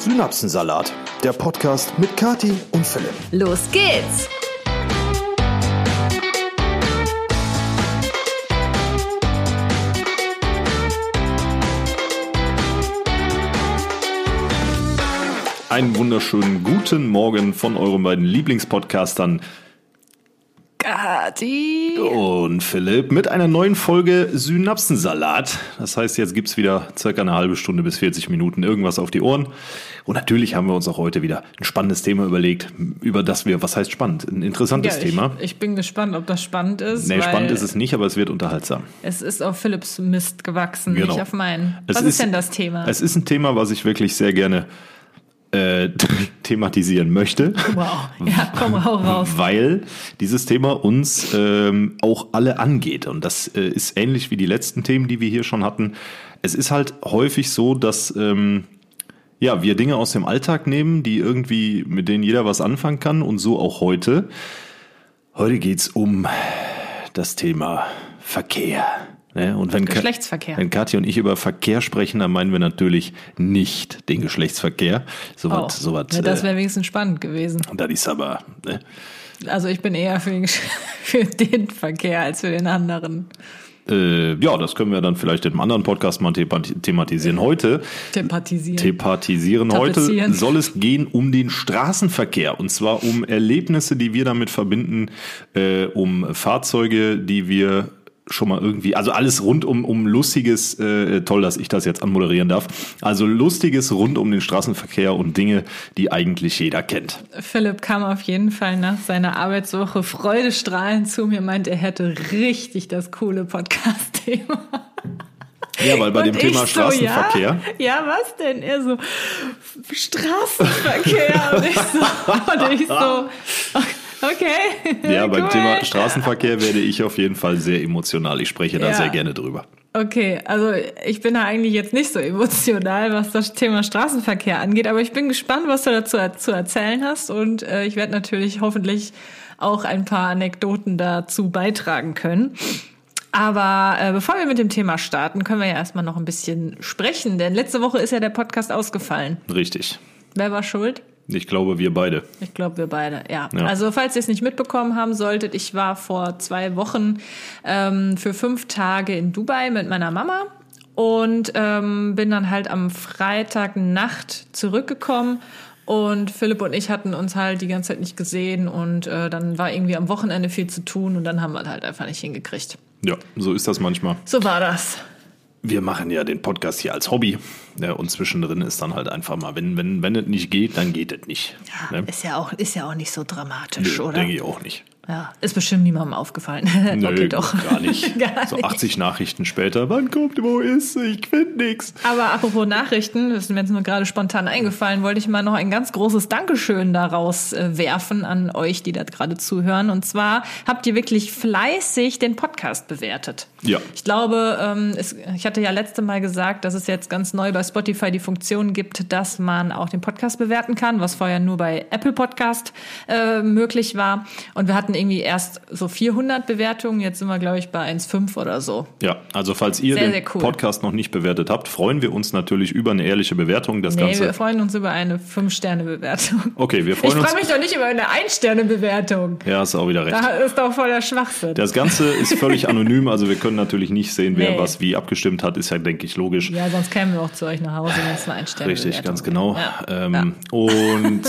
Synapsensalat, der Podcast mit Kati und Philipp. Los geht's! Einen wunderschönen guten Morgen von euren beiden Lieblingspodcastern Kati und Philipp mit einer neuen Folge Synapsensalat. Das heißt, jetzt gibt's wieder circa eine halbe Stunde bis 40 Minuten irgendwas auf die Ohren. Und natürlich haben wir uns auch heute wieder ein spannendes Thema überlegt, über das wir, was heißt spannend? Ein interessantes ja, ich, Thema. Ich bin gespannt, ob das spannend ist. Nee, spannend ist es nicht, aber es wird unterhaltsam. Es ist auf Philipps Mist gewachsen, Genau. nicht auf meinen. Es Was ist, denn das Thema? Es ist ein Thema, was ich wirklich sehr gerne äh, thematisieren möchte. wow. Ja, komm, hau raus. Weil dieses Thema uns ähm, auch alle angeht. Und das äh, ist ähnlich wie die letzten Themen, die wir hier schon hatten. Es ist halt häufig so, dass ähm, ja, wir Dinge aus dem Alltag nehmen, die irgendwie, mit denen jeder was anfangen kann. Und so auch heute. Heute geht's um das Thema Verkehr. Ne? Und wenn Geschlechtsverkehr. Wenn Kathi und ich über Verkehr sprechen, dann meinen wir natürlich nicht den Geschlechtsverkehr. So Oh, was, so was, ja, das äh, wäre wenigstens spannend gewesen. das ist aber, ne? Also ich bin eher für den, für den Verkehr als für den anderen. Äh, ja, das können wir dann vielleicht in einem anderen Podcast mal themat- thematisieren. Heute, Sympathisieren. thematisieren, heute soll es gehen um den Straßenverkehr. Und zwar um Erlebnisse, die wir damit verbinden, äh, um Fahrzeuge, die wir schon mal irgendwie, also alles rund um, um lustiges, äh, toll, dass ich das jetzt anmoderieren darf, also lustiges rund um den Straßenverkehr und Dinge, die eigentlich jeder kennt. Philipp kam auf jeden Fall nach seiner Arbeitswoche freudestrahlend zu mir, meint, er hätte richtig das coole Podcast-Thema. Ja, weil bei dem Und Thema ich so, Straßenverkehr. Ja, ja, was denn? Er so, Straßenverkehr. und ich so, und ich so okay. Ja, beim cool. Thema Straßenverkehr werde ich auf jeden Fall sehr emotional. Ich spreche da Ja. sehr gerne drüber. Okay, also ich bin da eigentlich jetzt nicht so emotional, was das Thema Straßenverkehr angeht, aber ich bin gespannt, was du dazu zu erzählen hast und äh, ich werde natürlich hoffentlich auch ein paar Anekdoten dazu beitragen können. Aber äh, bevor wir mit dem Thema starten, können wir ja erstmal noch ein bisschen sprechen, denn letzte Woche ist ja der Podcast ausgefallen. Richtig. Wer war schuld? Ich glaube, wir beide. Ich glaube, wir beide, ja. Ja. Also, falls ihr es nicht mitbekommen haben solltet, ich war vor zwei Wochen ähm, für fünf Tage in Dubai mit meiner Mama und ähm, bin dann halt am Freitagnacht zurückgekommen. Und Philipp und ich hatten uns halt die ganze Zeit nicht gesehen und äh, dann war irgendwie am Wochenende viel zu tun und dann haben wir halt einfach nicht hingekriegt. Ja, so ist das manchmal. So war das. Wir machen ja den Podcast hier als Hobby. Ja, und zwischendrin ist dann halt einfach mal, wenn, wenn, wenn es nicht geht, dann geht es nicht. Ja, ne? ist, ja auch, ist ja auch nicht so dramatisch, Nö, oder? denke ich auch nicht. Ja, ist bestimmt niemandem aufgefallen. Nö, okay, doch. gar nicht. Gar so nicht. 80 Nachrichten später, wann kommt, wo ist sie? Ich finde nix. Aber apropos Nachrichten, das ist mir jetzt nur gerade spontan eingefallen, wollte ich mal noch ein ganz großes Dankeschön daraus äh, werfen an euch, die da gerade zuhören. Und zwar habt ihr wirklich fleißig den Podcast bewertet. Ja. Ich glaube, ähm, es, ich hatte ja letzte Mal gesagt, dass es jetzt ganz neu bei Spotify die Funktion gibt, dass man auch den Podcast bewerten kann, was vorher nur bei Apple Podcast äh, möglich war. Und wir hatten irgendwie erst so 400 Bewertungen, jetzt sind wir, glaube ich, bei 1,5 oder so. Ja, also falls ihr Sehr, den sehr cool. Podcast noch nicht bewertet habt, freuen wir uns natürlich über eine ehrliche Bewertung. Das Nee, Ganze. wir freuen uns über eine 5-Sterne-Bewertung. okay, wir Ich freuen uns. freue mich doch nicht über eine Ein-Sterne-Bewertung. Ja, hast du auch wieder recht. Da ist doch voller Schwachsinn. Das Ganze ist völlig anonym, also wir können natürlich nicht sehen, wer Nee. was wie abgestimmt hat, ist ja, denke ich, logisch. ja, sonst kämen wir auch zu euch nach Hause, wenn es eine Ein-Sterne-Bewertung Richtig, ganz genau. Ja. Ähm, Ja. Und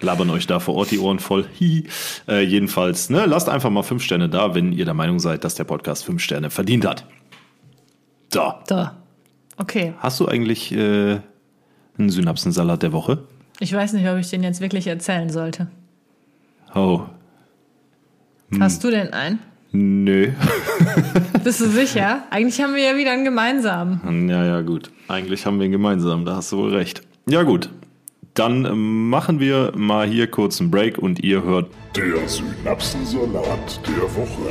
labern euch da vor Ort die Ohren voll. Hi. Äh, jedenfalls, ne, lasst einfach mal fünf Sterne da, wenn ihr der Meinung seid, dass der Podcast fünf Sterne verdient hat. So, So. Okay. hast du eigentlich äh, einen Synapsensalat der Woche? Ich weiß nicht, ob ich den jetzt wirklich erzählen sollte. Oh, Hm. Hast du denn einen? nö. Bist du sicher? Eigentlich haben wir ja wieder einen gemeinsamen. Ja, ja, gut. Eigentlich haben wir ihn gemeinsam, da hast du wohl recht. Ja, gut. Dann ähm, machen wir mal hier kurz einen Break und ihr hört Der Synapsensalat der Woche.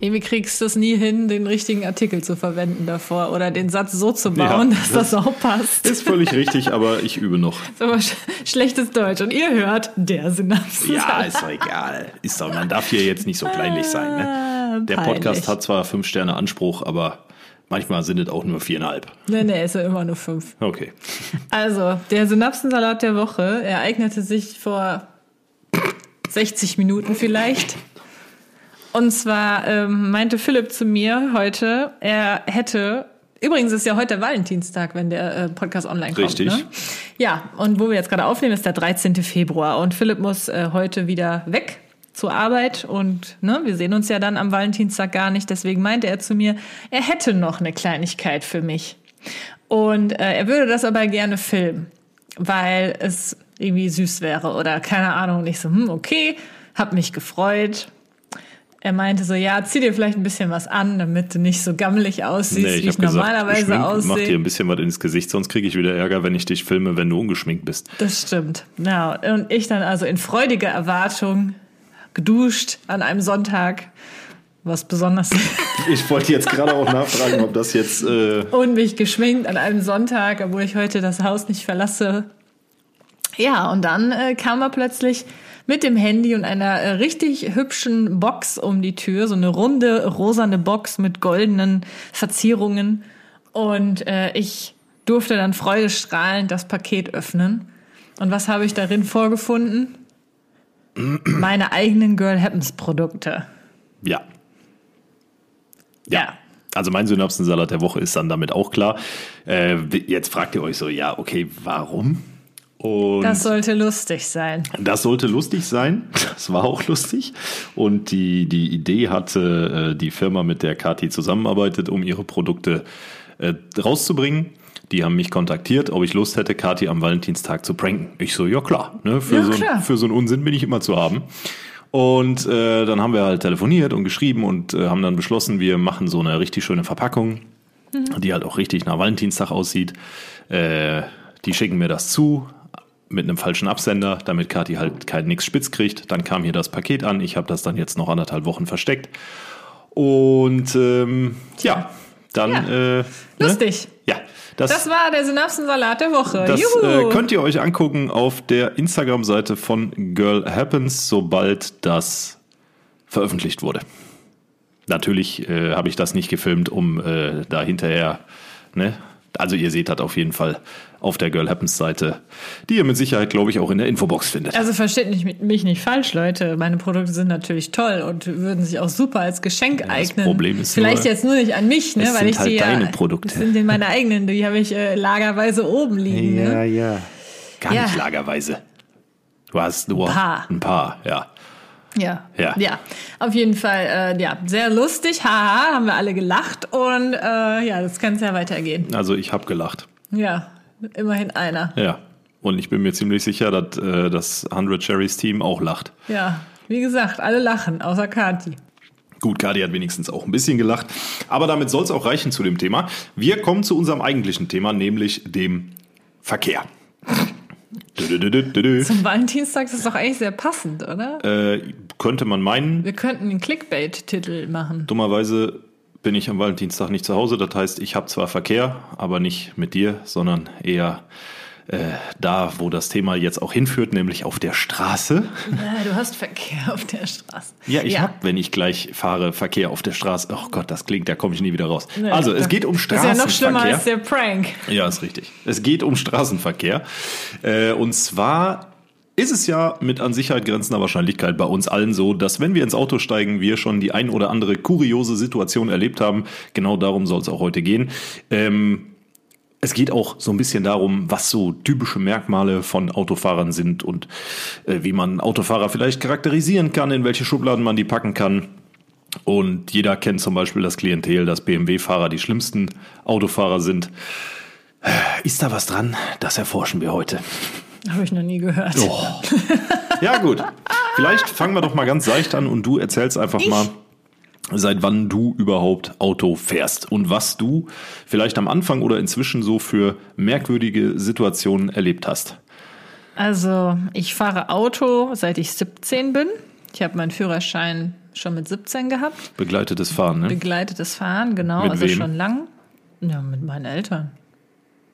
Irgendwie kriegst du es nie hin, den richtigen Artikel zu verwenden davor oder den Satz so zu bauen, Ja, dass das, auch passt. Ist völlig richtig, aber ich übe noch. ist aber sch schlechtes Deutsch. Und ihr hört der Synapsen. Ja, ist doch egal. Ist doch, man darf hier jetzt nicht so kleinlich sein. Ne? Der peinlich. Podcast hat zwar fünf Sterne Anspruch, aber Manchmal sind es auch nur viereinhalb. Nee, nee, ist ja immer nur fünf. Okay. Also, der Synapsensalat der Woche ereignete sich vor 60 Minuten vielleicht. Und zwar ähm, meinte Philipp zu mir heute, er hätte. Übrigens ist ja heute der Valentinstag, wenn der äh, Podcast online kommt. Richtig. Ne? Ja, und wo wir jetzt gerade aufnehmen, ist der 13. Februar. Und Philipp muss äh, heute wieder weg zur Arbeit und ne, wir sehen uns ja dann am Valentinstag gar nicht. Deswegen meinte er zu mir, er hätte noch eine Kleinigkeit für mich. Und äh, er würde das aber gerne filmen, weil es irgendwie süß wäre oder keine Ahnung. Und ich so, hm, okay, hab mich gefreut. Er meinte so, ja, zieh dir vielleicht ein bisschen was an, damit du nicht so gammelig aussiehst, wie ich hab gesagt, normalerweise geschminkt, Mach aussehe. dir ein bisschen was ins Gesicht, sonst kriege ich wieder Ärger, wenn ich dich filme, wenn du ungeschminkt bist. Das stimmt. Ja, und ich dann also in freudiger Erwartung geduscht an einem Sonntag, was besonders Ich wollte jetzt gerade auch nachfragen, ob das jetzt. Äh, und mich geschminkt an einem Sonntag, obwohl ich heute das Haus nicht verlasse. Ja, und dann äh, kam er plötzlich mit dem Handy und einer äh, richtig hübschen Box um die Tür, so eine runde, rosane Box mit goldenen Verzierungen. Und äh, ich durfte dann freudestrahlend das Paket öffnen. Und was habe ich darin vorgefunden? Meine eigenen Girl Happens Produkte. ja. Ja. Also mein Synapsensalat der Woche ist dann damit auch klar. Äh, jetzt fragt ihr euch so, ja, okay, warum? Und Das sollte lustig sein. Das sollte lustig sein. Das war auch lustig. Und die, die Idee hatte äh, die Firma, mit der Kati zusammenarbeitet, um ihre Produkte äh, rauszubringen. Die haben mich kontaktiert, ob ich Lust hätte, Kati am Valentinstag zu pranken. Ich so, ja klar, ne? für, Ja, so, klar. für so einen Unsinn bin ich immer zu haben. Und äh, dann haben wir halt telefoniert und geschrieben und äh, haben dann beschlossen, wir machen so eine richtig schöne Verpackung, die halt auch richtig nach Valentinstag aussieht. Äh, die schicken mir das zu mit einem falschen Absender, damit Kati halt kein nix spitz kriegt. Dann kam hier das Paket an. Ich habe das dann jetzt noch anderthalb Wochen versteckt. Und ähm, ja, dann Ja. äh, ne? Lustig. Ja, das, Das war der Synapsensalat der Woche. das Juhu. äh, könnt ihr euch angucken auf der Instagram-Seite von Girl Happens, sobald das veröffentlicht wurde. Natürlich äh, habe ich das nicht gefilmt, um äh, da hinterher, ne? Also ihr seht das auf jeden Fall auf der Girl Happens Seite, die ihr mit Sicherheit, glaube ich, auch in der Infobox findet. Also versteht nicht, mich nicht falsch, Leute. Meine Produkte sind natürlich toll und würden sich auch super als Geschenk das eignen. Problem ist Vielleicht nur, jetzt nur nicht an mich, ne, es weil sind ich halt die deine ja, Produkte. Das sind meine eigenen, die habe ich äh, lagerweise oben liegen. Ne? ja. Gar Ja. nicht lagerweise. Du hast nur Ein paar. ein paar, ja. Ja. Ja. ja, auf jeden Fall, äh, ja, sehr lustig, haha, haben wir alle gelacht und äh, ja, das kann es ja weitergehen. Also ich habe gelacht. Ja, immerhin einer. Ja. Und ich bin mir ziemlich sicher, dass äh, das 100 Cherries Team auch lacht. Ja, wie gesagt, alle lachen, außer Kati. Gut, Kadi hat wenigstens auch ein bisschen gelacht. Aber damit soll es auch reichen zu dem Thema. Wir kommen zu unserem eigentlichen Thema, nämlich dem Verkehr. Dü, dü, dü. Zum Valentinstag ist das doch eigentlich sehr passend, oder? Äh, könnte man meinen, Wir könnten einen Clickbait-Titel machen. dummerweise bin ich am Valentinstag nicht zu Hause. Das heißt, ich habe zwar Verkehr, aber nicht mit dir, sondern eher äh, da, wo das Thema jetzt auch hinführt, nämlich auf der Straße. Ja, du hast Verkehr auf der Straße. Ja, ich habe, wenn ich gleich fahre, Verkehr auf der Straße. Oh Gott, das klingt, da komme ich nie wieder raus. Nee, also, es geht um Das ist ja Straßenverkehr. noch schlimmer als der Prank. Ja, ist richtig. Es geht um Straßenverkehr. Äh, und zwar ist es ja mit an Sicherheit grenzender Wahrscheinlichkeit bei uns allen so, dass wenn wir ins Auto steigen, wir schon die ein oder andere kuriose Situation erlebt haben. Genau darum soll es auch heute gehen. Ähm, es geht auch so ein bisschen darum, was so typische Merkmale von Autofahrern sind und äh, wie man Autofahrer vielleicht charakterisieren kann, in welche Schubladen man die packen kann. Und jeder kennt zum Beispiel das Klientel, dass BMW-Fahrer die schlimmsten Autofahrer sind. Äh, Ist da was dran? Das erforschen wir heute. Habe ich noch nie gehört. Oh. Ja, gut. Vielleicht fangen wir doch mal ganz seicht an und du erzählst einfach mal, seit wann du überhaupt Auto fährst und was du vielleicht am Anfang oder inzwischen so für merkwürdige Situationen erlebt hast. Also, ich fahre Auto, seit ich 17 bin. Ich habe meinen Führerschein schon mit 17 gehabt. Begleitetes Fahren, ne? Begleitetes Fahren, genau, Mit also wem? schon lang. Ja, mit meinen Eltern.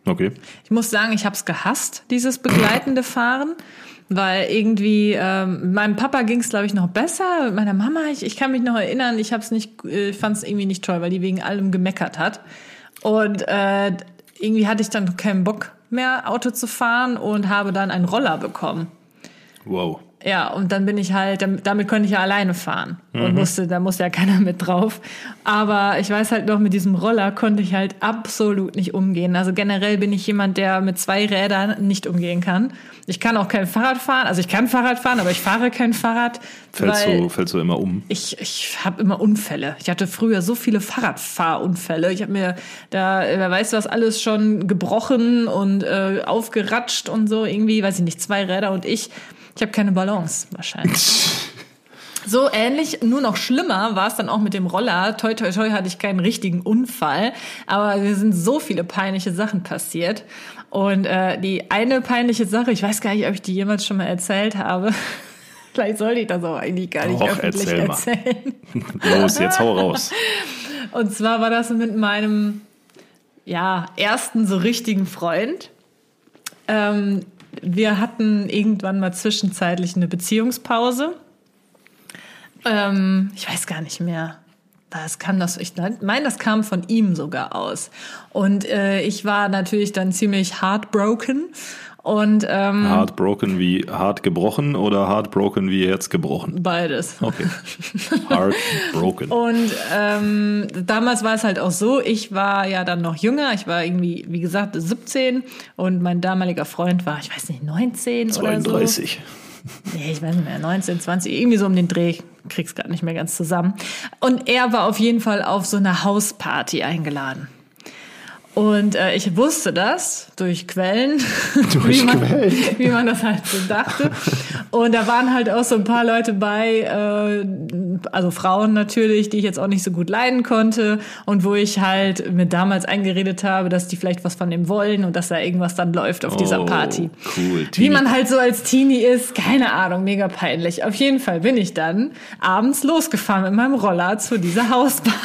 Okay. Ich muss sagen, ich habe es gehasst, dieses begleitende Fahren. Weil irgendwie, ähm, meinem Papa ging es, glaube ich, noch besser. Mit meiner Mama, ich, ich kann mich noch erinnern, ich hab's nicht, äh, fand es irgendwie nicht toll, weil die wegen allem gemeckert hat. Und äh, irgendwie hatte ich dann keinen Bock mehr, Auto zu fahren und habe dann einen Roller bekommen. Wow. Ja, und dann bin ich halt, dam- damit konnte ich ja alleine fahren und musste, da musste ja keiner mit drauf. Aber ich weiß halt noch, mit diesem Roller konnte ich halt absolut nicht umgehen. Also generell bin ich jemand, der mit zwei Rädern nicht umgehen kann. Ich kann auch kein Fahrrad fahren, also ich kann Fahrrad fahren, aber ich fahre kein Fahrrad. Fällst du, fällst du immer um? ich, ich habe immer Unfälle. Ich hatte früher so viele Fahrradfahrunfälle. Ich habe mir da, wer weiß was, alles schon gebrochen und äh, aufgeratscht und so. Irgendwie, weiß ich nicht, zwei Räder und ich. Ich habe keine Balance wahrscheinlich. So ähnlich, nur noch schlimmer war es dann auch mit dem Roller. Toi, toi, toi hatte ich keinen richtigen Unfall, aber mir sind so viele peinliche Sachen passiert. Und äh, die eine peinliche Sache, ich weiß gar nicht, ob ich die jemals schon mal erzählt habe. Vielleicht sollte ich das auch eigentlich gar nicht Doch, öffentlich erzähl erzählen. Los, jetzt hau raus. Und zwar war das mit meinem ja, ersten so richtigen Freund. Ähm, wir hatten irgendwann mal zwischenzeitlich eine Beziehungspause. Ähm, ich weiß gar nicht mehr. Das kam das, ich meine, das kam von ihm sogar aus. Und äh, ich war natürlich dann ziemlich heartbroken. Und ähm, Heartbroken wie hart gebrochen oder heartbroken wie Herz gebrochen? beides. Okay. Heartbroken. Und ähm, damals war es halt auch so, ich war ja dann noch jünger, ich war irgendwie, wie gesagt, 17 und mein damaliger Freund war, ich weiß nicht, 19 oder so. 32. Nee, ich weiß nicht mehr, 19, 20, irgendwie so um den Dreh, krieg's gerade nicht mehr ganz zusammen. Und er war auf jeden Fall auf so eine Hausparty eingeladen. Und äh, ich wusste das durch Quellen, wie, man, wie man das halt so dachte. Und da waren halt auch so ein paar Leute bei, äh, also Frauen natürlich, die ich jetzt auch nicht so gut leiden konnte und wo ich halt mir damals eingeredet habe, dass die vielleicht was von dem wollen und dass da irgendwas dann läuft auf dieser Oh, Party. cool, Wie Teenie. man halt so als Teenie ist, keine Ahnung, mega peinlich. Auf jeden Fall bin ich dann abends losgefahren mit meinem Roller zu dieser Hausparty.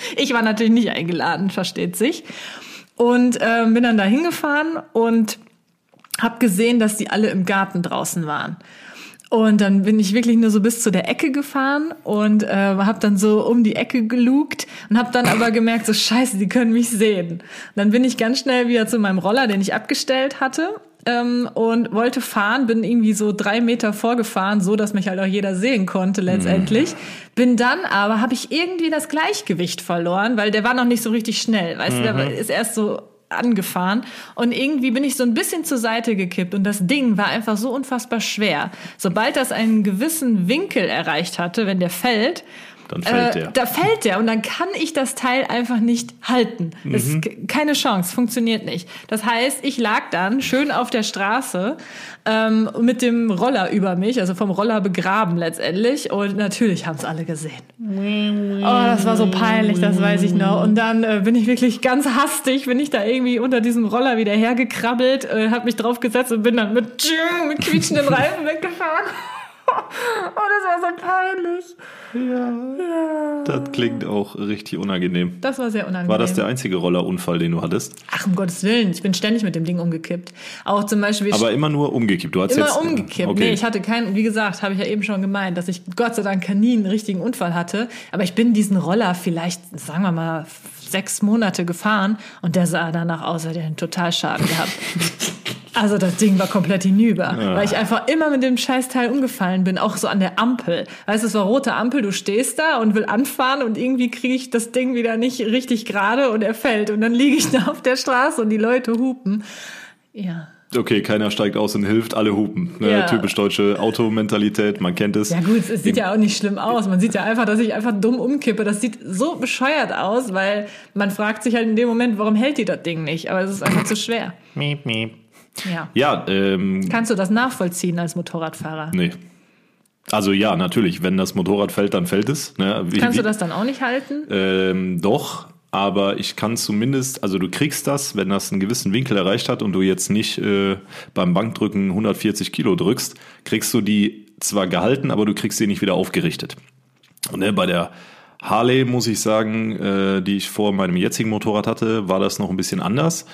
Ich war natürlich nicht eingeladen, versteht sich. Und ähm, bin dann da hingefahren und habe gesehen, dass die alle im Garten draußen waren. Und dann bin ich wirklich nur so bis zu der Ecke gefahren und äh, habe dann so um die Ecke gelugt und habe dann aber gemerkt, so scheiße, die können mich sehen. Und dann bin ich ganz schnell wieder zu meinem Roller, den ich abgestellt hatte ähm, und wollte fahren, bin irgendwie so drei Meter vorgefahren, so dass mich halt auch jeder sehen konnte letztendlich. Bin dann aber, habe ich irgendwie das Gleichgewicht verloren, weil der war noch nicht so richtig schnell. Weißt du, der war- ist erst so angefahren und irgendwie bin ich so ein bisschen zur Seite gekippt und das Ding war einfach so unfassbar schwer. Sobald das einen gewissen Winkel erreicht hatte, wenn der fällt, Dann fällt äh, der. da fällt der und dann kann ich das Teil einfach nicht halten. Das ist ke- keine Chance, funktioniert nicht. Das heißt, ich lag dann schön auf der Straße ähm, mit dem Roller über mich, also vom Roller begraben letztendlich und natürlich haben es alle gesehen. Oh, das war so peinlich, das weiß ich noch. Und dann äh, bin ich wirklich ganz hastig, bin ich da irgendwie unter diesem Roller wieder hergekrabbelt, äh, habe mich draufgesetzt und bin dann mit, mit quietschenden Reifen weggefahren. Oh, das war so peinlich. Das klingt auch richtig unangenehm. Das war sehr unangenehm. War das der einzige Rollerunfall, den du hattest? Ach, um Gottes Willen, ich bin ständig mit dem Ding umgekippt. Auch zum Beispiel Aber immer nur umgekippt. Du hast immer jetzt umgekippt. Okay. Nee, ich hatte keinen, wie gesagt, habe ich ja eben schon gemeint, dass ich Gott sei Dank nie einen richtigen Unfall hatte. Aber ich bin diesen Roller vielleicht, sagen wir mal, sechs Monate gefahren und der sah danach aus, als hätte er einen Totalschaden gehabt. Also das Ding war komplett hinüber, weil ich einfach immer mit dem Scheißteil umgefallen bin, auch so an der Ampel. Weißt du, es war rote Ampel, du stehst da und will anfahren und irgendwie kriege ich das Ding wieder nicht richtig gerade und er fällt und dann liege ich da auf der Straße und die Leute hupen. Ja. Okay, keiner steigt aus und hilft, alle hupen. Ne? Ja. Typisch deutsche Automentalität, man kennt es. Ja gut, es sieht ja auch nicht schlimm aus. Man sieht ja einfach, dass ich einfach dumm umkippe. Das sieht so bescheuert aus, weil man fragt sich halt in dem Moment, warum hält die das Ding nicht? Aber es ist einfach zu schwer. Miep, miep. Ja. Ja, ähm, Kannst du das nachvollziehen als Motorradfahrer? nee. Also ja, natürlich, wenn das Motorrad fällt, dann fällt es. Ne? Wie, Kannst du das dann auch nicht halten? Ähm, doch, aber ich kann zumindest, also du kriegst das, wenn das einen gewissen Winkel erreicht hat und du jetzt nicht äh, beim Bankdrücken 140 Kilo drückst, kriegst du die zwar gehalten, aber du kriegst sie nicht wieder aufgerichtet. Und ne, bei der Harley, muss ich sagen, äh, die ich vor meinem jetzigen Motorrad hatte, war das noch ein bisschen anders.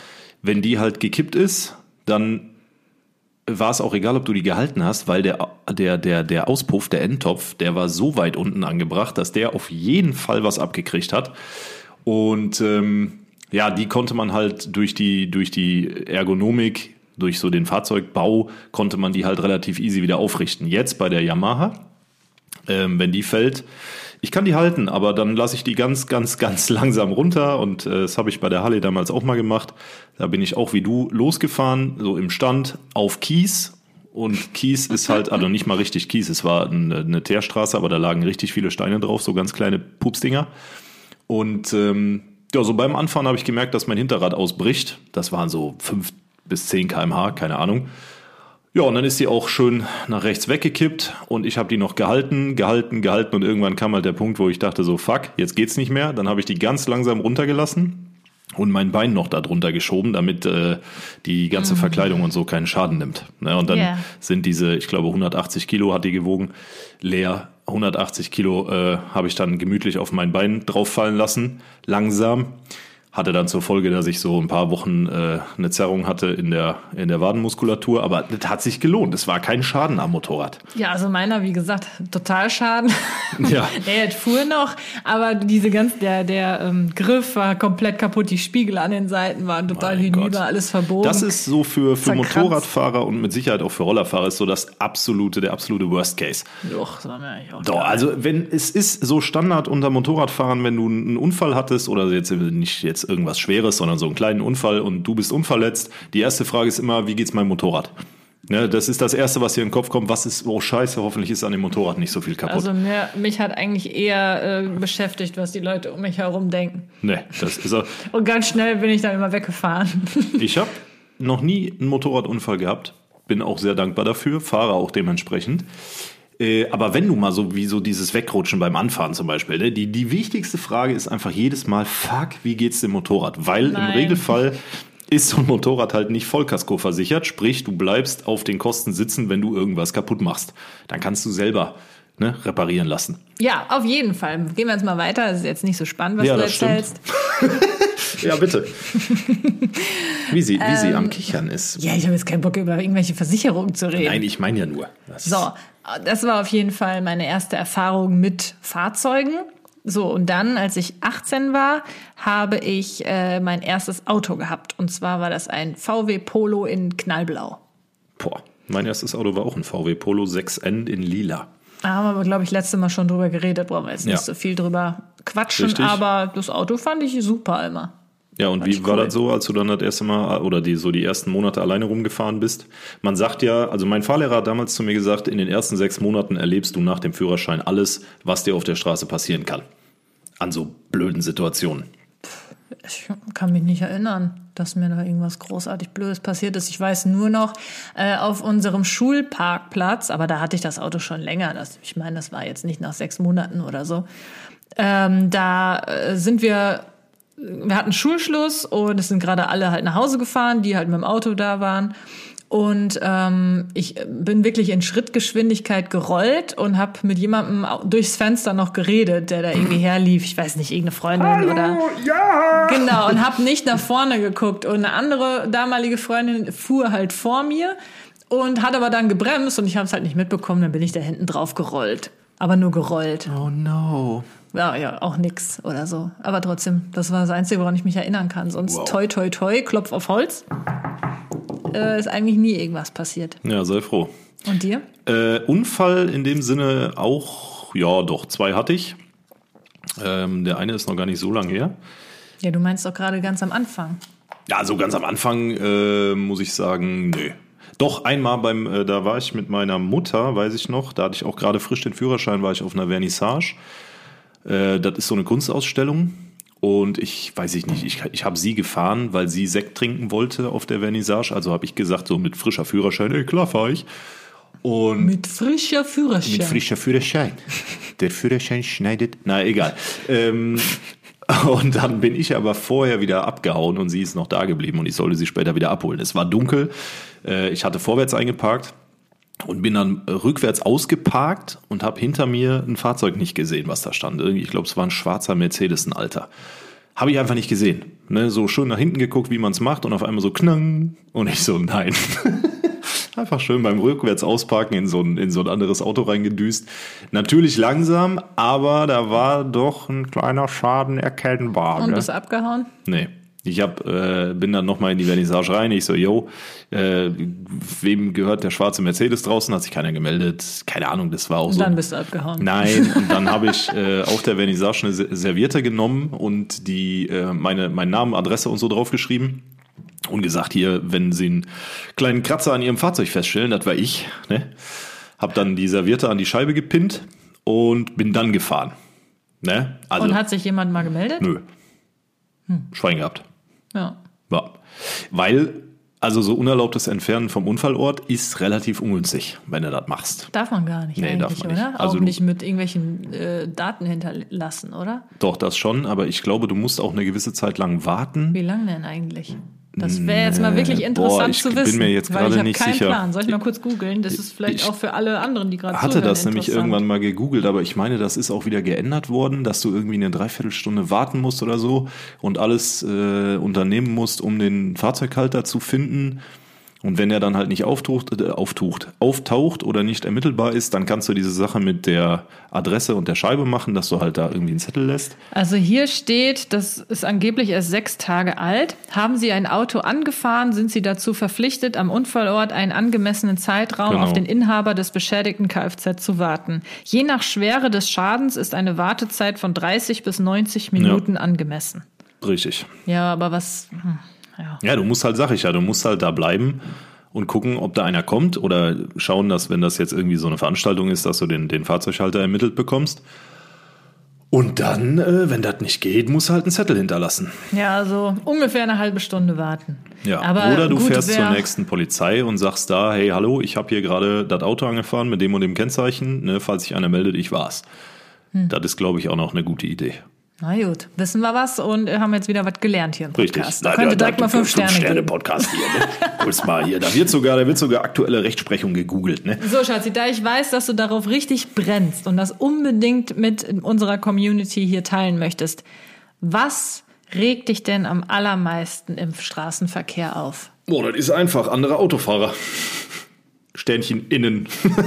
Wenn die halt gekippt ist, dann war es auch egal, ob du die gehalten hast, weil der, der, der, der Auspuff, der Endtopf, der war so weit unten angebracht, dass der auf jeden Fall was abgekriegt hat. Und ähm, ja, die konnte man halt durch die, durch die Ergonomik, durch so den Fahrzeugbau, konnte man die halt relativ easy wieder aufrichten. Jetzt bei der Yamaha, ähm, wenn die fällt, ich kann die halten, aber dann lasse ich die ganz, ganz, ganz langsam runter und äh, das habe ich bei der Halle damals auch mal gemacht. Da bin ich auch wie du losgefahren, so im Stand auf Kies. Und Kies ist halt, also nicht mal richtig Kies, es war eine, eine Teerstraße, aber da lagen richtig viele Steine drauf, so ganz kleine Pupsdinger. Und ähm, ja, so beim Anfahren habe ich gemerkt, dass mein Hinterrad ausbricht. Das waren so fünf bis zehn kmh, keine Ahnung. Ja, und dann ist sie auch schön nach rechts weggekippt und ich habe die noch gehalten, gehalten, gehalten und irgendwann kam halt der Punkt, wo ich dachte so, fuck, jetzt geht's nicht mehr. Dann habe ich die ganz langsam runtergelassen und mein Bein noch da drunter geschoben, damit äh, die ganze mhm. Verkleidung und so keinen Schaden nimmt. Ne, und dann yeah. sind diese, ich glaube 180 Kilo hat die gewogen, leer 180 Kilo äh, habe ich dann gemütlich auf mein Bein drauf fallen lassen, langsam. Hatte dann zur Folge, dass ich so ein paar Wochen äh, eine Zerrung hatte in der, in der Wadenmuskulatur, aber das hat sich gelohnt. Es war kein Schaden am Motorrad. Ja, also meiner, wie gesagt, total Schaden. Ja. der fuhr noch, aber diese ganz, der, der ähm, Griff war komplett kaputt, die Spiegel an den Seiten waren total mein hinüber, Gott. alles verbogen. Das ist so für, für Motorradfahrer und mit Sicherheit auch für Rollerfahrer ist so das absolute, der absolute Worst Case. Doch, das war mir eigentlich auch Doch, also wenn es ist so Standard unter Motorradfahren, wenn du einen Unfall hattest oder jetzt nicht jetzt irgendwas Schweres, sondern so einen kleinen Unfall und du bist unverletzt. Die erste Frage ist immer, wie geht's meinem Motorrad? Ne, das ist das Erste, was hier in den Kopf kommt. Was ist, oh Scheiße, hoffentlich ist an dem Motorrad nicht so viel kaputt. Also mir, mich hat eigentlich eher äh, beschäftigt, was die Leute um mich herum denken. Nee, das ist er. Und ganz schnell bin ich dann immer weggefahren. ich habe noch nie einen Motorradunfall gehabt. Bin auch sehr dankbar dafür, fahre auch dementsprechend. Äh, aber wenn du mal so wie so dieses Wegrutschen beim Anfahren zum Beispiel, ne, die, die wichtigste Frage ist einfach jedes Mal, fuck, wie geht's dem Motorrad? Weil Nein. im Regelfall ist so ein Motorrad halt nicht Vollkasko versichert, sprich, du bleibst auf den Kosten sitzen, wenn du irgendwas kaputt machst. Dann kannst du selber ne, reparieren lassen. Ja, auf jeden Fall. Gehen wir jetzt mal weiter. Das ist jetzt nicht so spannend, was ja, du erzählst. ja, bitte. Wie sie, wie sie am ähm, Kichern ist. Ja, ich habe jetzt keinen Bock, über irgendwelche Versicherungen zu reden. Nein, ich meine ja nur. so, das war auf jeden Fall meine erste Erfahrung mit Fahrzeugen. So, und dann, als ich 18 war, habe ich äh, mein erstes Auto gehabt. Und zwar war das ein VW Polo in Knallblau. Boah, mein erstes Auto war auch ein VW Polo 6N in Lila. Da haben wir, glaube ich, letzte Mal schon drüber geredet. Brauchen wir jetzt nicht ja. so viel drüber quatschen. Richtig. Aber das Auto fand ich super immer. Ja, und wie cool. war das so, als du dann das erste Mal oder die, so die ersten Monate alleine rumgefahren bist? Man sagt ja, also mein Fahrlehrer hat damals zu mir gesagt, in den ersten sechs Monaten erlebst du nach dem Führerschein alles, was dir auf der Straße passieren kann. An so blöden Situationen. Ich kann mich nicht erinnern, dass mir da irgendwas großartig Blödes passiert ist. Ich weiß nur noch, äh, auf unserem Schulparkplatz, aber da hatte ich das Auto schon länger. Das, ich meine, das war jetzt nicht nach sechs Monaten oder so. Ähm, da äh, sind wir wir hatten Schulschluss und es sind gerade alle halt nach Hause gefahren, die halt mit dem Auto da waren. Und ähm, ich bin wirklich in Schrittgeschwindigkeit gerollt und habe mit jemandem durchs Fenster noch geredet, der da irgendwie herlief. Ich weiß nicht, irgendeine Freundin Hallo, oder. Ja! Genau, und habe nicht nach vorne geguckt. Und eine andere damalige Freundin fuhr halt vor mir und hat aber dann gebremst und ich habe es halt nicht mitbekommen. Dann bin ich da hinten drauf gerollt. Aber nur gerollt. Oh no ja, ja, auch nix oder so. Aber trotzdem, das war das Einzige, woran ich mich erinnern kann. Sonst wow. toi, toi, toi, Klopf auf Holz. Äh, ist eigentlich nie irgendwas passiert. Ja, sei froh. Und dir? Äh, Unfall in dem Sinne auch, ja, doch, zwei hatte ich. Ähm, der eine ist noch gar nicht so lang her. Ja, du meinst doch gerade ganz am Anfang. Ja, so ganz am Anfang äh, muss ich sagen, nö. Doch einmal beim, äh, da war ich mit meiner Mutter, weiß ich noch, da hatte ich auch gerade frisch den Führerschein, war ich auf einer Vernissage. Äh, das ist so eine Kunstausstellung. Und ich weiß ich nicht, ich, ich habe sie gefahren, weil sie Sekt trinken wollte auf der Vernissage. Also habe ich gesagt, so mit frischer Führerschein, ey, klar fahre ich. Und mit frischer Führerschein. Mit frischer Führerschein. Der Führerschein schneidet. Na, egal. ähm, und dann bin ich aber vorher wieder abgehauen und sie ist noch da geblieben und ich sollte sie später wieder abholen. Es war dunkel. Äh, ich hatte vorwärts eingeparkt und bin dann rückwärts ausgeparkt und habe hinter mir ein Fahrzeug nicht gesehen, was da stand. Ich glaube, es war ein schwarzer Mercedes, ein alter. Habe ich einfach nicht gesehen. Ne, so schön nach hinten geguckt, wie man es macht und auf einmal so knang und ich so, nein. einfach schön beim rückwärts ausparken in so, ein, in so ein anderes Auto reingedüst. Natürlich langsam, aber da war doch ein kleiner Schaden erkennbar. Und ne? bist abgehauen? Nee. Ich hab, äh, bin dann nochmal in die Vernissage rein. Ich so, yo, äh, wem gehört der schwarze Mercedes draußen? Hat sich keiner gemeldet. Keine Ahnung, das war auch Und so. dann bist du abgehauen. Nein, und dann habe ich äh, auf der Vernissage eine Se- Serviette genommen und die äh, meine meinen Namen, Adresse und so draufgeschrieben und gesagt hier, wenn Sie einen kleinen Kratzer an Ihrem Fahrzeug feststellen, das war ich, ne? Hab dann die Serviette an die Scheibe gepinnt und bin dann gefahren. Ne? Also Und hat sich jemand mal gemeldet? nö. Schwein gehabt. Ja. Ja. Weil, also so unerlaubtes Entfernen vom Unfallort ist relativ ungünstig, wenn du das machst. Darf man gar nicht Nee, darf man nicht. oder? Also auch nicht mit irgendwelchen äh, Daten hinterlassen, oder? Doch, das schon, aber ich glaube, du musst auch eine gewisse Zeit lang warten. Wie lang denn eigentlich? Das wäre jetzt mal wirklich Nee, interessant boah, ich zu bin wissen. mir jetzt weil gerade ich habe nicht keinen sicher. Plan. Soll ich mal kurz googeln? Das ist vielleicht Ich auch für alle anderen, die gerade hatte das nämlich irgendwann mal gegoogelt, aber ich meine, das ist auch wieder geändert worden, dass du irgendwie eine Dreiviertelstunde warten musst oder so und alles äh, unternehmen musst, um den Fahrzeughalter zu finden. Und wenn er dann halt nicht auftaucht, äh, auftaucht, auftaucht oder nicht ermittelbar ist, dann kannst du diese Sache mit der Adresse und der Scheibe machen, dass du halt da irgendwie einen Zettel lässt. Also hier steht, das ist angeblich erst sechs Tage alt. Haben Sie ein Auto angefahren, sind Sie dazu verpflichtet, am Unfallort einen angemessenen Zeitraum Genau. auf den Inhaber des beschädigten Kfz zu warten. Je nach Schwere des Schadens ist eine Wartezeit von 30 bis 90 Minuten angemessen. Richtig. Ja, aber was... Hm, ja. Ja, du musst halt, sag ich ja, du musst halt da bleiben und gucken, ob da einer kommt oder schauen, dass, wenn das jetzt irgendwie so eine Veranstaltung ist, dass du den, den Fahrzeughalter ermittelt bekommst. Und dann, äh, wenn das nicht geht, musst du halt einen Zettel hinterlassen. ja, also ungefähr eine halbe Stunde warten. Ja. aber oder du fährst zur nächsten Polizei und sagst da, hey, hallo, ich habe hier gerade das Auto angefahren mit dem und dem Kennzeichen. Ne, falls sich einer meldet, ich war's. Hm. Das ist, glaube ich, auch noch eine gute Idee. Na gut, wissen wir was und haben jetzt wieder was gelernt hier im Richtig. Podcast. Da könnt ihr direkt mal fünf Sterne geben. Podcast hier. Ne? Hol's mal hier. Da wird sogar, da wird sogar aktuelle Rechtsprechung gegoogelt. Ne? So, Schatzi, da ich weiß, dass du darauf richtig brennst und das unbedingt mit unserer Community hier teilen möchtest, was regt dich denn am allermeisten im Straßenverkehr auf? Boah, das ist einfach. Andere Autofahrer. Sternchen innen.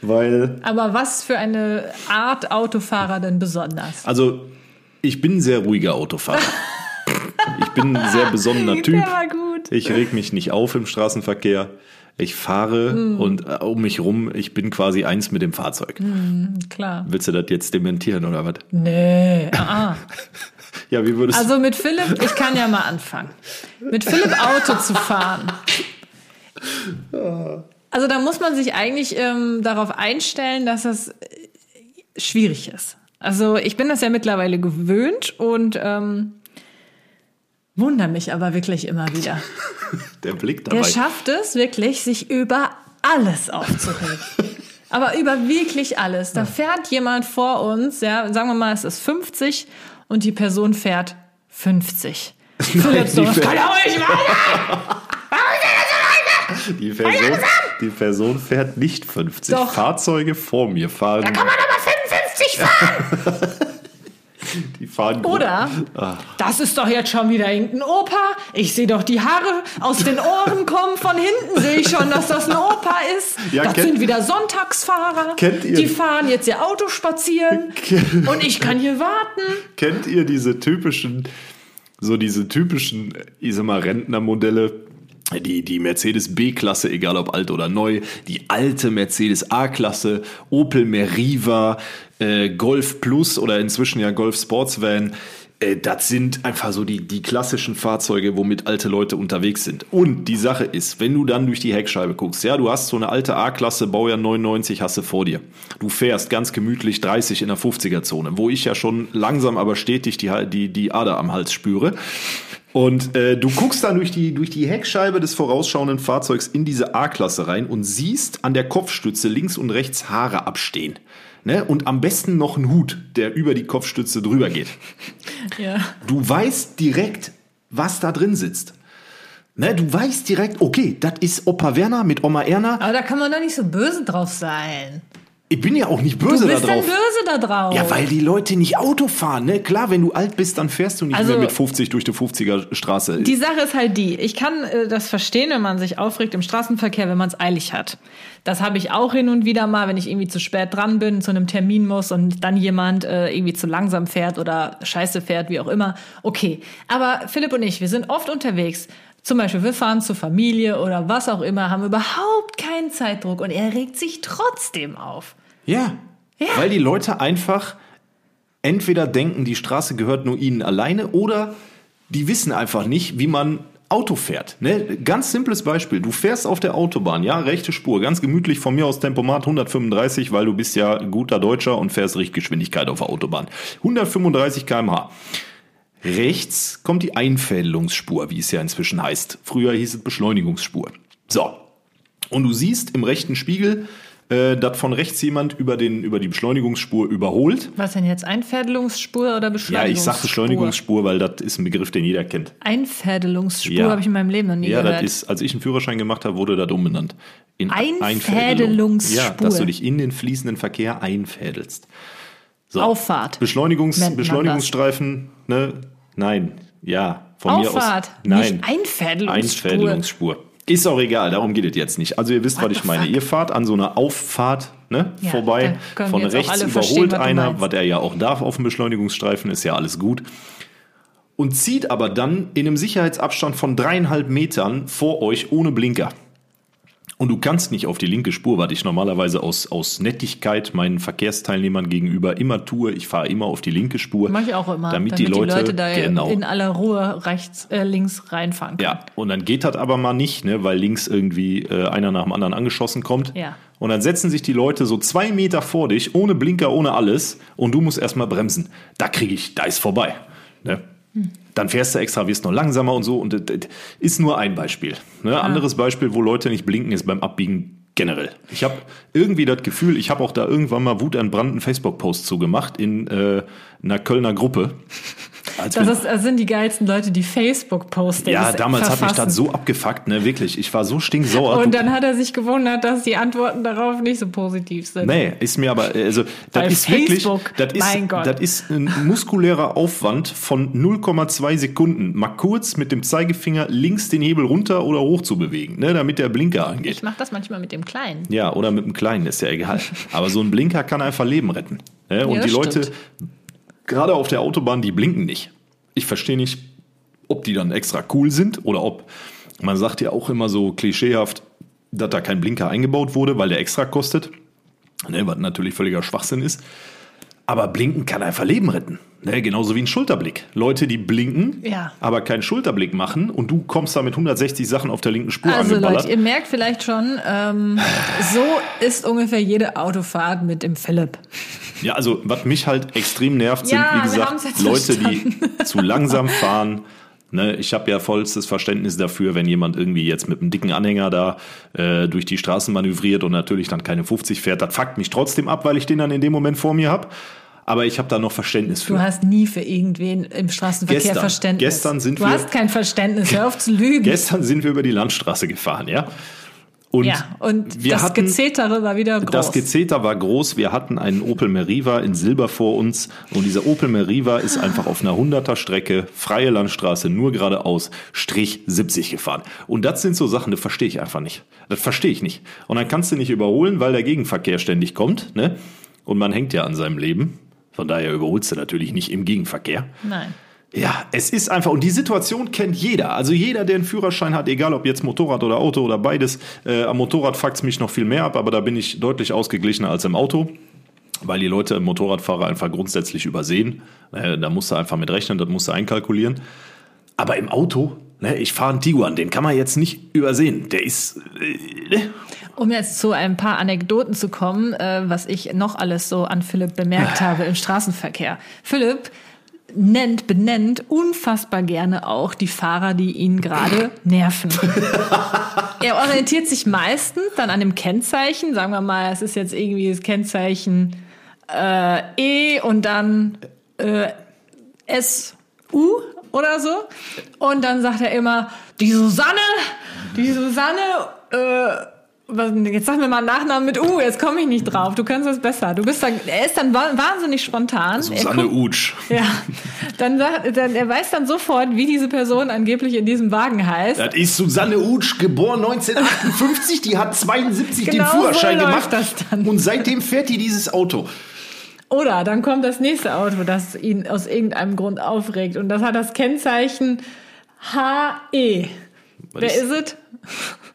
Weil, Aber was für eine Art Autofahrer denn besonders? also, ich bin ein sehr ruhiger Autofahrer. Ich bin ein sehr besonnener Typ. Ich reg mich nicht auf im Straßenverkehr. Ich fahre Hm. und äh, um mich rum, ich bin quasi eins mit dem Fahrzeug. Klar. Willst du das jetzt dementieren oder was? Nee. Ah, ah. Ja, wie würdest Also mit Philipp, ich kann ja mal anfangen. Mit Philipp Auto zu fahren. Also da muss man sich eigentlich ähm, darauf einstellen, dass das äh, schwierig ist. Also ich bin das ja mittlerweile gewöhnt und ähm, wundere mich aber wirklich immer wieder. der Blick Der dabei? schafft es wirklich, sich über alles aufzuregen. Aber über wirklich alles. Da fährt jemand vor uns, ja, sagen wir mal, es ist 50 und die Person fährt 50. Philipp so, die ja wahr Die Person, die Person fährt nicht 50. Doch. Fahrzeuge vor mir fahren. Kann man aber 55 fahren. die fahren Oder, das ist doch jetzt schon wieder irgendein Opa. Ich sehe doch die Haare aus den Ohren kommen. Von hinten sehe ich schon, dass das ein Opa ist. Ja, das kennt- sind wieder Sonntagsfahrer. Kennt ihr- Die fahren jetzt ihr Auto spazieren. Und ich kann hier warten. Kennt ihr diese typischen, so diese typischen, ich sag mal, Rentnermodelle? Die, die Mercedes B-Klasse, egal ob alt oder neu, die alte Mercedes A-Klasse, Opel Meriva, äh, Golf Plus oder inzwischen ja Golf Sportsvan. Äh, das sind einfach so die, die klassischen Fahrzeuge, womit alte Leute unterwegs sind. Und die Sache ist, wenn du dann durch die Heckscheibe guckst, ja, du hast so eine alte A-Klasse, Baujahr 99, hast du vor dir. Du fährst ganz gemütlich 30 in der 50er-Zone, wo ich ja schon langsam aber stetig die, die, die Ader am Hals spüre. Und äh, du guckst dann durch die, durch die Heckscheibe des vorausschauenden Fahrzeugs in diese A-Klasse rein und siehst an der Kopfstütze links und rechts Haare abstehen. Ne? Und am besten noch ein Hut, der über die Kopfstütze drüber geht. Ja. Du weißt direkt, was da drin sitzt. Ne, du weißt direkt, okay, das ist Opa Werner mit Oma Erna. Aber da kann man doch nicht so böse drauf sein. Ich bin ja auch nicht böse Du bist da dann drauf. böse da drauf. Ja, weil die Leute nicht Auto fahren. Ne? Klar, wenn du alt bist, dann fährst du nicht Also- mehr mit 50 durch die 50er Straße. Die Sache ist halt die, ich kann äh, das verstehen, wenn man sich aufregt im Straßenverkehr, wenn man es eilig hat. Das habe ich auch hin und wieder mal, wenn ich irgendwie zu spät dran bin, zu einem Termin muss und dann jemand äh, irgendwie zu langsam fährt oder scheiße fährt, wie auch immer. Okay, aber Philipp und ich, wir sind oft unterwegs. Zum Beispiel, wir fahren zur Familie oder was auch immer, haben überhaupt keinen Zeitdruck und er regt sich trotzdem auf. Ja. Ja. Weil die Leute einfach entweder denken, die Straße gehört nur ihnen alleine oder die wissen einfach nicht, wie man Auto fährt. Ne? Ganz simples Beispiel. Du fährst auf der Autobahn, ja, rechte Spur, ganz gemütlich von mir aus Tempomat 135, weil du bist ja guter Deutscher und fährst Richtgeschwindigkeit auf der Autobahn. 135 km/h. Rechts kommt die Einfädelungsspur, wie es ja inzwischen heißt. Früher hieß es Beschleunigungsspur. So. Und du siehst im rechten Spiegel, äh, dass von rechts jemand über, den, über die Beschleunigungsspur überholt. Was denn jetzt? Einfädelungsspur oder Ja, Beschleunigungsspur? ich sag Beschleunigungsspur, weil das ist ein Begriff, den jeder kennt. Einfädelungsspur Ja. habe ich in meinem Leben noch nie Ja, gehört. das ist, als ich einen Führerschein gemacht habe, wurde das umbenannt. In Einfädelungsspur. Ja, dass du dich in den fließenden Verkehr einfädelst. So. Auffahrt. Beschleunigungs, Nennt Beschleunigungsstreifen, ne? Nein, ja. Von Auffahrt, mir aus. nicht Nein. Einfädelungsspur. Einfädelungsspur. Ist auch egal, darum geht es jetzt nicht. Also ihr wisst, What was ich meine. fuck? Ihr fahrt an so einer Auffahrt ne, Ja, vorbei. Von rechts überholt was einer, was er ja auch darf auf dem Beschleunigungsstreifen, ist ja alles gut. Und zieht aber dann in einem Sicherheitsabstand von dreieinhalb Metern vor euch ohne Blinker. Und du kannst nicht auf die linke Spur, was ich normalerweise aus, aus Nettigkeit meinen Verkehrsteilnehmern gegenüber immer tue. Ich fahre immer auf die linke Spur. Mach ich auch immer, Damit, die, Leute, da genau. in aller Ruhe rechts, äh, links reinfahren können. Ja, und dann geht das aber mal nicht, ne, weil links irgendwie äh, einer nach dem anderen angeschossen kommt. Ja. Und dann setzen sich die Leute so zwei Meter vor dich, ohne Blinker, ohne alles, und du musst erstmal bremsen. Da kriege ich, da ist vorbei. Ne? Dann fährst du extra, wirst noch langsamer und so. Und das, ist nur ein Beispiel. Ne? Anderes Beispiel, wo Leute nicht blinken, ist beim Abbiegen generell. Ich habe irgendwie das Gefühl, ich habe auch da irgendwann mal wutentbrannten Facebook-Post zugemacht in äh, einer Kölner Gruppe. Als Das, ist, das sind die geilsten Leute, die Facebook-Postings ja, damals hat mich verfassen. das so abgefuckt, ne, wirklich. Ich war so stinksauer. Und dann hat er sich gewundert, dass die Antworten darauf nicht so positiv sind. Nee, ist mir aber, also, das Bei ist Facebook, wirklich, das ist, mein Gott. das ist ein muskulärer Aufwand von 0,2 Sekunden, mal kurz mit dem Zeigefinger links den Hebel runter oder hoch zu bewegen, ne, damit der Blinker angeht. Ich mache das manchmal mit dem Kleinen. Ja, oder mit dem Kleinen, ist ja egal. Aber so ein Blinker kann einfach Leben retten. Ne? Und Ja, die das Leute, stimmt. Gerade auf der Autobahn, die blinken nicht. Ich verstehe nicht, ob die dann extra cool sind oder ob, man sagt ja auch immer so klischeehaft, dass da kein Blinker eingebaut wurde, weil der extra kostet. Ne, was natürlich völliger Schwachsinn ist. Aber blinken kann einfach Leben retten. Ne, genauso wie ein Schulterblick. Leute, die blinken, Ja. aber keinen Schulterblick machen und du kommst da mit 160 Sachen auf der linken Spur Also angeballert. Leute, ihr merkt vielleicht schon, ähm, so ist ungefähr jede Autofahrt mit dem Philipp. Ja, also was mich halt extrem nervt, sind Ja, wie gesagt Leute, die zu langsam fahren. Ne, ich habe ja vollstes Verständnis dafür, wenn jemand irgendwie jetzt mit einem dicken Anhänger da äh, durch die Straßen manövriert und natürlich dann keine 50 fährt. Das fuckt mich trotzdem ab, weil ich den dann in dem Moment vor mir habe. Aber ich habe da noch Verständnis für. Du hast nie für irgendwen im Straßenverkehr Gestern. Verständnis. Gestern sind du wir- hast kein Verständnis, hör auf zu lügen. Gestern sind wir über die Landstraße gefahren, ja. Und ja, und wir das hatten, Gezetere war wieder groß. Das Gezeter war groß. Wir hatten einen Opel Meriva in Silber vor uns. Und dieser Opel Meriva ist einfach auf einer 100er Strecke, freie Landstraße, nur geradeaus, Strich 70 gefahren. Und das sind so Sachen, das verstehe ich einfach nicht. Das verstehe ich nicht. Und dann kannst du nicht überholen, weil der Gegenverkehr ständig kommt. Ne? Und man hängt ja an seinem Leben. Von daher überholst du natürlich nicht im Gegenverkehr. Nein. Ja, es ist einfach, und die Situation kennt jeder. Also jeder, der einen Führerschein hat, egal ob jetzt Motorrad oder Auto oder beides. Äh, am Motorrad fuckt's mich noch viel mehr ab, aber da bin ich deutlich ausgeglichener als im Auto. Weil die Leute Motorradfahrer einfach grundsätzlich übersehen. Äh, da musst du einfach mit rechnen, das musst du einkalkulieren. Aber im Auto, ne, ich fahre einen Tiguan, den kann man jetzt nicht übersehen. Der ist. Äh, ne? Um jetzt zu ein paar Anekdoten zu kommen, äh, was ich noch alles so an Philipp bemerkt habe im Straßenverkehr. Philipp nennt, benennt unfassbar gerne auch die Fahrer, die ihn gerade nerven. er orientiert sich meistens dann an dem Kennzeichen, sagen wir mal, es ist jetzt irgendwie das Kennzeichen äh, E und dann äh, S, U oder so. Und dann sagt er immer, die Susanne, Die Susanne, äh, jetzt sag mir mal einen Nachnamen mit U, jetzt komme ich nicht drauf. Du kannst das besser. Du bist dann, er ist dann wa- wahnsinnig spontan. Susanne Utsch. Ja, dann sagt, dann, er weiß dann sofort, wie diese Person angeblich in diesem Wagen heißt. Das ist Susanne Utsch, geboren 1958, die hat 72 Genau den Führerschein so gemacht und seitdem fährt die dieses Auto. Oder dann kommt das nächste Auto, das ihn aus irgendeinem Grund aufregt. Und das hat das Kennzeichen HE. Wer ist- es?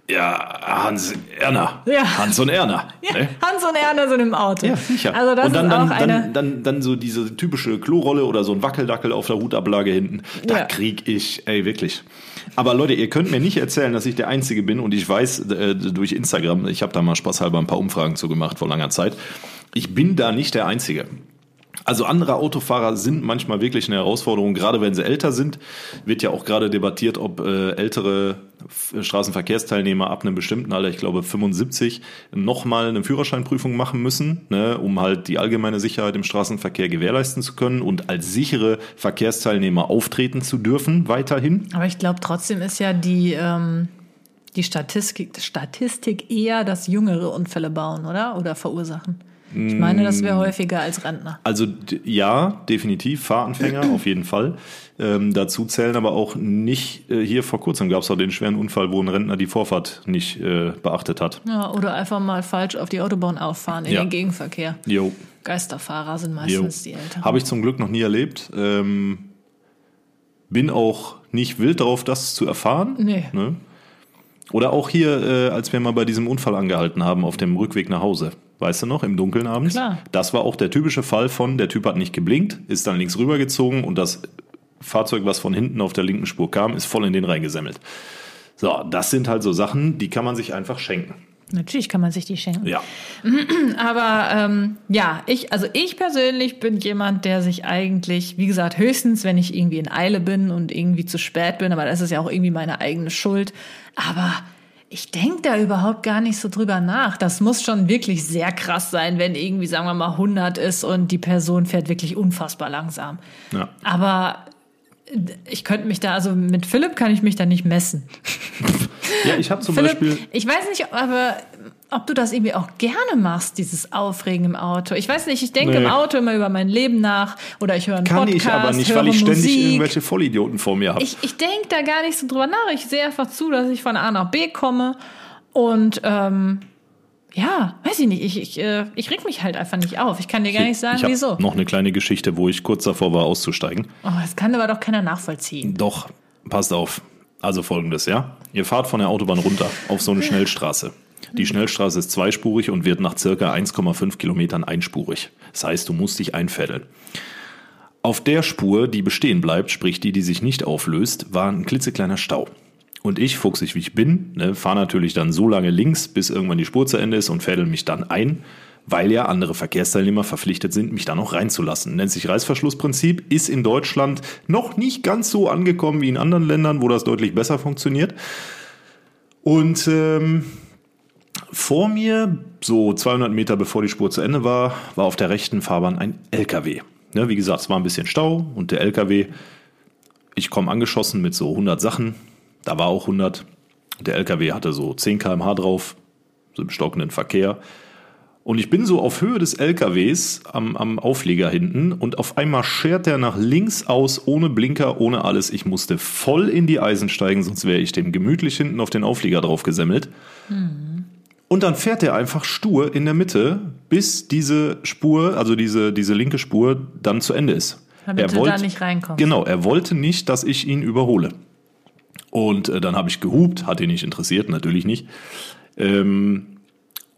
Ja, Hans Erner. Ja. Hans und Erner. Ja, ne? Hans und Erna sind im Auto. Ja, sicher. Also das und dann, ist dann, auch eine. dann, dann, dann so diese typische Klorolle oder so ein Wackeldackel auf der Hutablage hinten. Da Ja. krieg ich, ey, wirklich. Aber Leute, ihr könnt mir nicht erzählen, dass ich der Einzige bin und ich weiß äh, durch Instagram, ich habe da mal spaßhalber ein paar Umfragen zu gemacht vor langer Zeit. Ich bin da nicht der Einzige. Also andere Autofahrer sind manchmal wirklich eine Herausforderung, gerade wenn sie älter sind. Wird ja auch gerade debattiert, ob äh, ältere Straßenverkehrsteilnehmer ab einem bestimmten Alter, ich glaube 75, nochmal eine Führerscheinprüfung machen müssen, ne, um halt die allgemeine Sicherheit im Straßenverkehr gewährleisten zu können und als sichere Verkehrsteilnehmer auftreten zu dürfen weiterhin. Aber ich glaube, trotzdem ist ja die, ähm, die Statistik, Statistik eher, dass jüngere Unfälle bauen, oder? Oder verursachen. Ich meine, das Mm. wäre häufiger als Rentner. Also ja, definitiv, Fahranfänger auf jeden Fall. Ähm, dazu zählen aber auch nicht, äh, hier vor kurzem gab es auch den schweren Unfall, wo ein Rentner die Vorfahrt nicht äh, beachtet hat. Ja, oder einfach mal falsch auf die Autobahn auffahren in Ja. den Gegenverkehr. Jo, Geisterfahrer sind jo. meistens die Älteren. Habe ich zum Glück noch nie erlebt. Ähm, bin auch nicht wild darauf, das zu erfahren. Nee. Ne? Oder auch hier, äh, als wir mal bei diesem Unfall angehalten haben auf dem Rückweg nach Hause. Weißt du noch, im Dunkeln abends? Klar. Das war auch der typische Fall von, der Typ hat nicht geblinkt, ist dann links rübergezogen und das Fahrzeug, was von hinten auf der linken Spur kam, ist voll in den reingesemmelt. So, das sind halt so Sachen, die kann man sich einfach schenken. Natürlich kann man sich die schenken. Ja. Aber ähm, ja, ich, also ich persönlich bin jemand, der sich eigentlich, wie gesagt, höchstens, wenn ich irgendwie in Eile bin und irgendwie zu spät bin, aber das ist ja auch irgendwie meine eigene Schuld. Aber ich denke da überhaupt gar nicht so drüber nach. Das muss schon wirklich sehr krass sein, wenn irgendwie, sagen wir mal, 100 ist und die Person fährt wirklich unfassbar langsam. Ja. Aber ich könnte mich da, also mit Philipp kann ich mich da nicht messen. Ja, ich habe zum Philipp, Beispiel. ich weiß nicht, aber ob du das irgendwie auch gerne machst, dieses Aufregen im Auto. Ich weiß nicht, ich denke Nee. im Auto immer über mein Leben nach oder ich höre einen Kann Podcast, ich aber nicht, weil ich ständig Musik. irgendwelche Vollidioten vor mir habe. Ich, ich denke da gar nicht so drüber nach. Ich sehe einfach zu, dass ich von A nach B komme und ähm, ja, weiß ich nicht. Ich, ich, äh, ich reg mich halt einfach nicht auf. Ich kann dir gar nicht sagen, ich wieso. noch eine kleine Geschichte, wo ich kurz davor war, auszusteigen. Oh, das kann aber doch keiner nachvollziehen. Doch, passt auf. Also folgendes, ja. Ihr fahrt von der Autobahn runter auf so eine Schnellstraße. Die Schnellstraße ist zweispurig und wird nach circa 1,5 Kilometern einspurig. Das heißt, du musst dich einfädeln. Auf der Spur, die bestehen bleibt, sprich die, die sich nicht auflöst, war ein klitzekleiner Stau. Und ich, fuchsig wie ich bin, ne, fahre natürlich dann so lange links, bis irgendwann die Spur zu Ende ist und fädel mich dann ein, weil ja andere Verkehrsteilnehmer verpflichtet sind, mich da noch reinzulassen. Nennt sich Reißverschlussprinzip, ist in Deutschland noch nicht ganz so angekommen wie in anderen Ländern, wo das deutlich besser funktioniert. Und ähm, vor mir, so 200 Meter bevor die Spur zu Ende war, war auf der rechten Fahrbahn ein LKW. Ne, wie gesagt, es war ein bisschen Stau und der LKW, ich komme angeschossen mit so 100 Sachen, da war auch 100. Der LKW hatte so 10 km/h drauf, so im stockenden Verkehr. Und ich bin so auf Höhe des LKWs am, am Aufleger hinten und auf einmal schert er nach links aus, ohne Blinker, ohne alles. Ich musste voll in die Eisen steigen, sonst wäre ich dem gemütlich hinten auf den Aufleger drauf gesemmelt. Und dann fährt er einfach stur in der Mitte, bis diese Spur, also diese, diese linke Spur, dann zu Ende ist. Damit er du da nicht reinkommst. Genau, er wollte nicht, dass ich ihn überhole. Und äh, dann habe ich gehupt, hat ihn nicht interessiert, natürlich nicht. Ähm,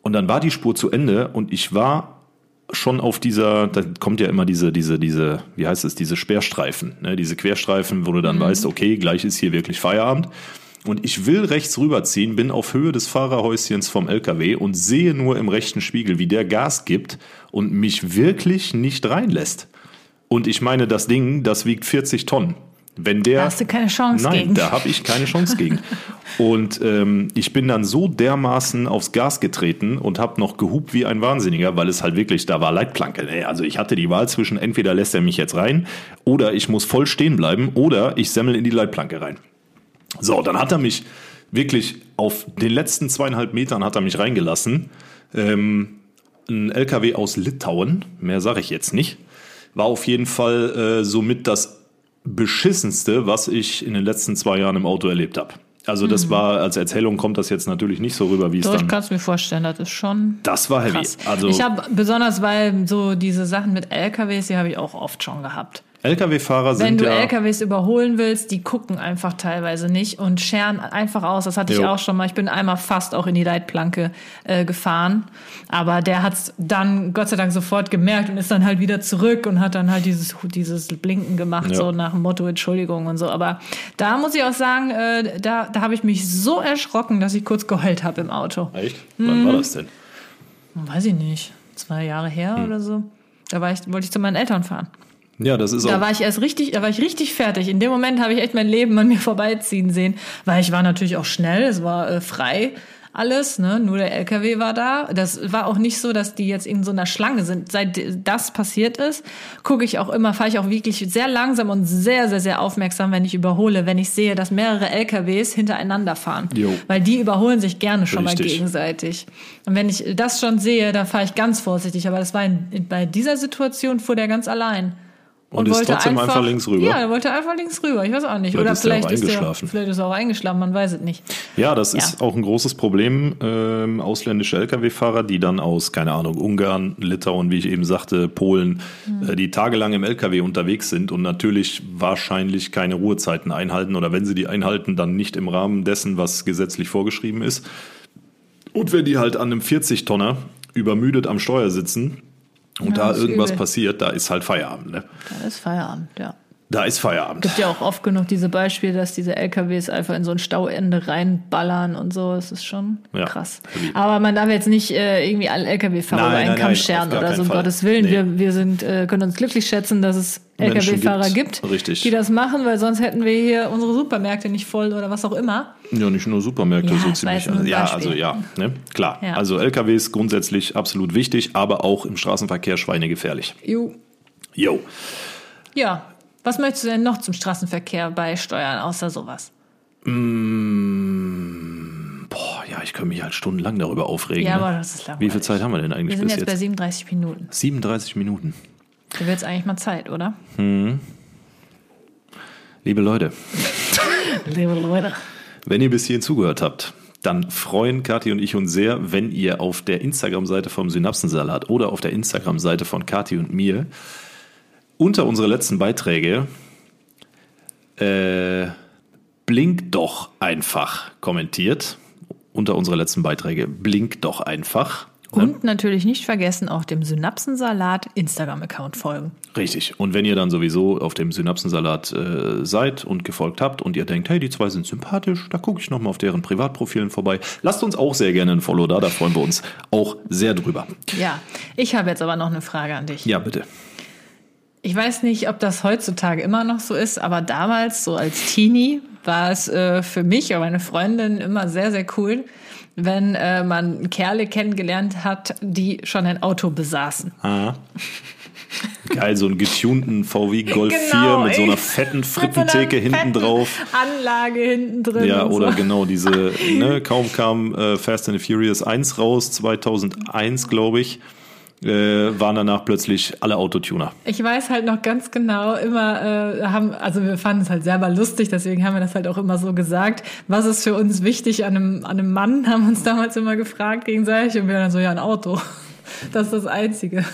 und dann war die Spur zu Ende und ich war schon auf dieser, da kommt ja immer diese, diese, diese, wie heißt es, diese Sperrstreifen, ne, diese Querstreifen, wo du dann weißt, okay, gleich ist hier wirklich Feierabend. Und ich will rechts rüberziehen, bin auf Höhe des Fahrerhäuschens vom LKW und sehe nur im rechten Spiegel, wie der Gas gibt und mich wirklich nicht reinlässt. Und ich meine, das Ding, das wiegt 40 Tonnen. Wenn der, Da hast du keine Chance Nein, gegen. da habe ich keine Chance gegen. Und ähm, ich bin dann so dermaßen aufs Gas getreten und habe noch gehupt wie ein Wahnsinniger, weil es halt wirklich, da war Leitplanke. Ne? Also ich hatte die Wahl zwischen, entweder lässt er mich jetzt rein oder ich muss voll stehen bleiben oder ich semmel in die Leitplanke rein. So, dann hat er mich wirklich auf den letzten zweieinhalb Metern hat er mich reingelassen. Ähm, ein LKW aus Litauen, mehr sage ich jetzt nicht, war auf jeden Fall äh, somit das beschissenste, was ich in den letzten zwei Jahren im Auto erlebt habe. Also das war, als Erzählung kommt das jetzt natürlich nicht so rüber, wie es Doch, ich dann... kann es mir vorstellen, das ist schon Das war heavy. krass. Also ich habe besonders, weil so diese Sachen mit LKWs, die habe ich auch oft schon gehabt. LKW-Fahrer Wenn sind du ja... LKWs überholen willst, die gucken einfach teilweise nicht und scheren einfach aus. Das hatte ich Jo. auch schon mal. Ich bin einmal fast auch in die Leitplanke äh, gefahren. Aber der hat's dann Gott sei Dank sofort gemerkt und ist dann halt wieder zurück und hat dann halt dieses, dieses Blinken gemacht, Ja. so nach dem Motto Entschuldigung und so. Aber da muss ich auch sagen, äh, da, da habe ich mich so erschrocken, dass ich kurz geheult habe im Auto. Echt? Wann Mhm. war das denn? Weiß ich nicht. Zwei Jahre her Hm. oder so. Da war ich, wollte ich zu meinen Eltern fahren. Ja, das ist Da auch... war ich erst richtig, da war ich richtig fertig. In dem Moment habe ich echt mein Leben an mir vorbeiziehen sehen, weil ich war natürlich auch schnell, es war äh, frei alles, ne? Nur der LKW war da. Das war auch nicht so, dass die jetzt in so einer Schlange sind. Seit das passiert ist, gucke ich auch immer, fahre ich auch wirklich sehr langsam und sehr, sehr, sehr aufmerksam, wenn ich überhole, wenn ich sehe, dass mehrere LKWs hintereinander fahren. Jo. Weil die überholen sich gerne schon mal Richtig. gegenseitig. Und wenn ich das schon sehe, dann fahre ich ganz vorsichtig. Aber das war in, bei dieser Situation fuhr der ganz allein. Und ist trotzdem einfach links rüber? Ja, er wollte einfach links rüber. Ich weiß auch nicht. Vielleicht Oder ist er auch vielleicht ist, er, eingeschlafen. vielleicht ist er auch eingeschlafen, man weiß es nicht. Ja, das Ja. ist auch ein großes Problem. Ähm, ausländische Lkw-Fahrer, die dann aus, keine Ahnung, Ungarn, Litauen, wie ich eben sagte, Polen, Mhm. äh, die tagelang im Lkw unterwegs sind und natürlich wahrscheinlich keine Ruhezeiten einhalten oder wenn sie die einhalten, dann nicht im Rahmen dessen, was gesetzlich vorgeschrieben ist. Und wenn die halt an einem 40-Tonner übermüdet am Steuer sitzen und Ja, da irgendwas übel. passiert, da ist halt Feierabend. Ne? Da ist Feierabend, ja. Da ist Feierabend. gibt ja auch oft genug diese Beispiele, dass diese LKWs einfach in so ein Stauende reinballern und so. Das ist schon Ja, krass. Aber man darf jetzt nicht äh, irgendwie alle LKW-Fahrer über einen Kamm scheren oder so, um Fall. Gottes Willen. Nee. Wir, wir sind, äh, können uns glücklich schätzen, dass es LKW-Fahrer gibt. Richtig. die das machen, weil sonst hätten wir hier unsere Supermärkte nicht voll oder was auch immer. Ja, nicht nur Supermärkte, Ja, so ziemlich. ja, also ja, ne? klar. Ja. Also LKWs grundsätzlich absolut wichtig, aber auch im Straßenverkehr schweinegefährlich. Jo. Jo. Ja. Was möchtest du denn noch zum Straßenverkehr beisteuern, außer sowas? Boah, ja, ich könnte mich halt stundenlang darüber aufregen. Ja, ne? aber das ist langweilig. Wie viel Zeit haben wir denn Wir eigentlich sind bis jetzt bei jetzt? 37 Minuten. 37 Minuten. Da wird es eigentlich mal Zeit, oder? Liebe Leute, Liebe Leute. wenn ihr bis hierhin zugehört habt, dann freuen Kathi und ich uns sehr, wenn ihr auf der Instagram-Seite vom Synapsensalat oder auf der Instagram-Seite von Kathi und mir unter unsere letzten Beiträge äh, blink doch einfach kommentiert. Unter unsere letzten Beiträge blink doch einfach. Und natürlich nicht vergessen, auch dem Synapsensalat Instagram-Account folgen. Richtig. Und wenn ihr dann sowieso auf dem Synapsensalat äh, seid und gefolgt habt und ihr denkt, hey, die zwei sind sympathisch, da gucke ich nochmal auf deren Privatprofilen vorbei. Lasst uns auch sehr gerne ein Follow da, da freuen wir uns auch sehr drüber. Ja, ich habe jetzt aber noch eine Frage an dich. Ja, bitte. Ich weiß nicht, ob das heutzutage immer noch so ist, aber damals, so als Teenie, war es äh, für mich und meine Freundin immer sehr, sehr cool, wenn äh, man Kerle kennengelernt hat, die schon ein Auto besaßen. Ah. Geil, so einen getunten VW Golf Genau, 4 mit so einer fetten Frittentheke einer hinten fetten drauf. Anlage hinten drin. Ja, oder so. genau diese, ne, kaum kam äh, Fast and the Furious 1 raus, 2001, glaube ich, äh, waren danach plötzlich alle Autotuner. Ich weiß halt noch ganz genau, immer äh, haben, also wir fanden es halt selber lustig, deswegen haben wir das halt auch immer so gesagt. Was ist für uns wichtig an einem, an einem Mann, haben uns damals immer gefragt gegenseitig und wir dann so, ja, ein Auto. Das ist das Einzige.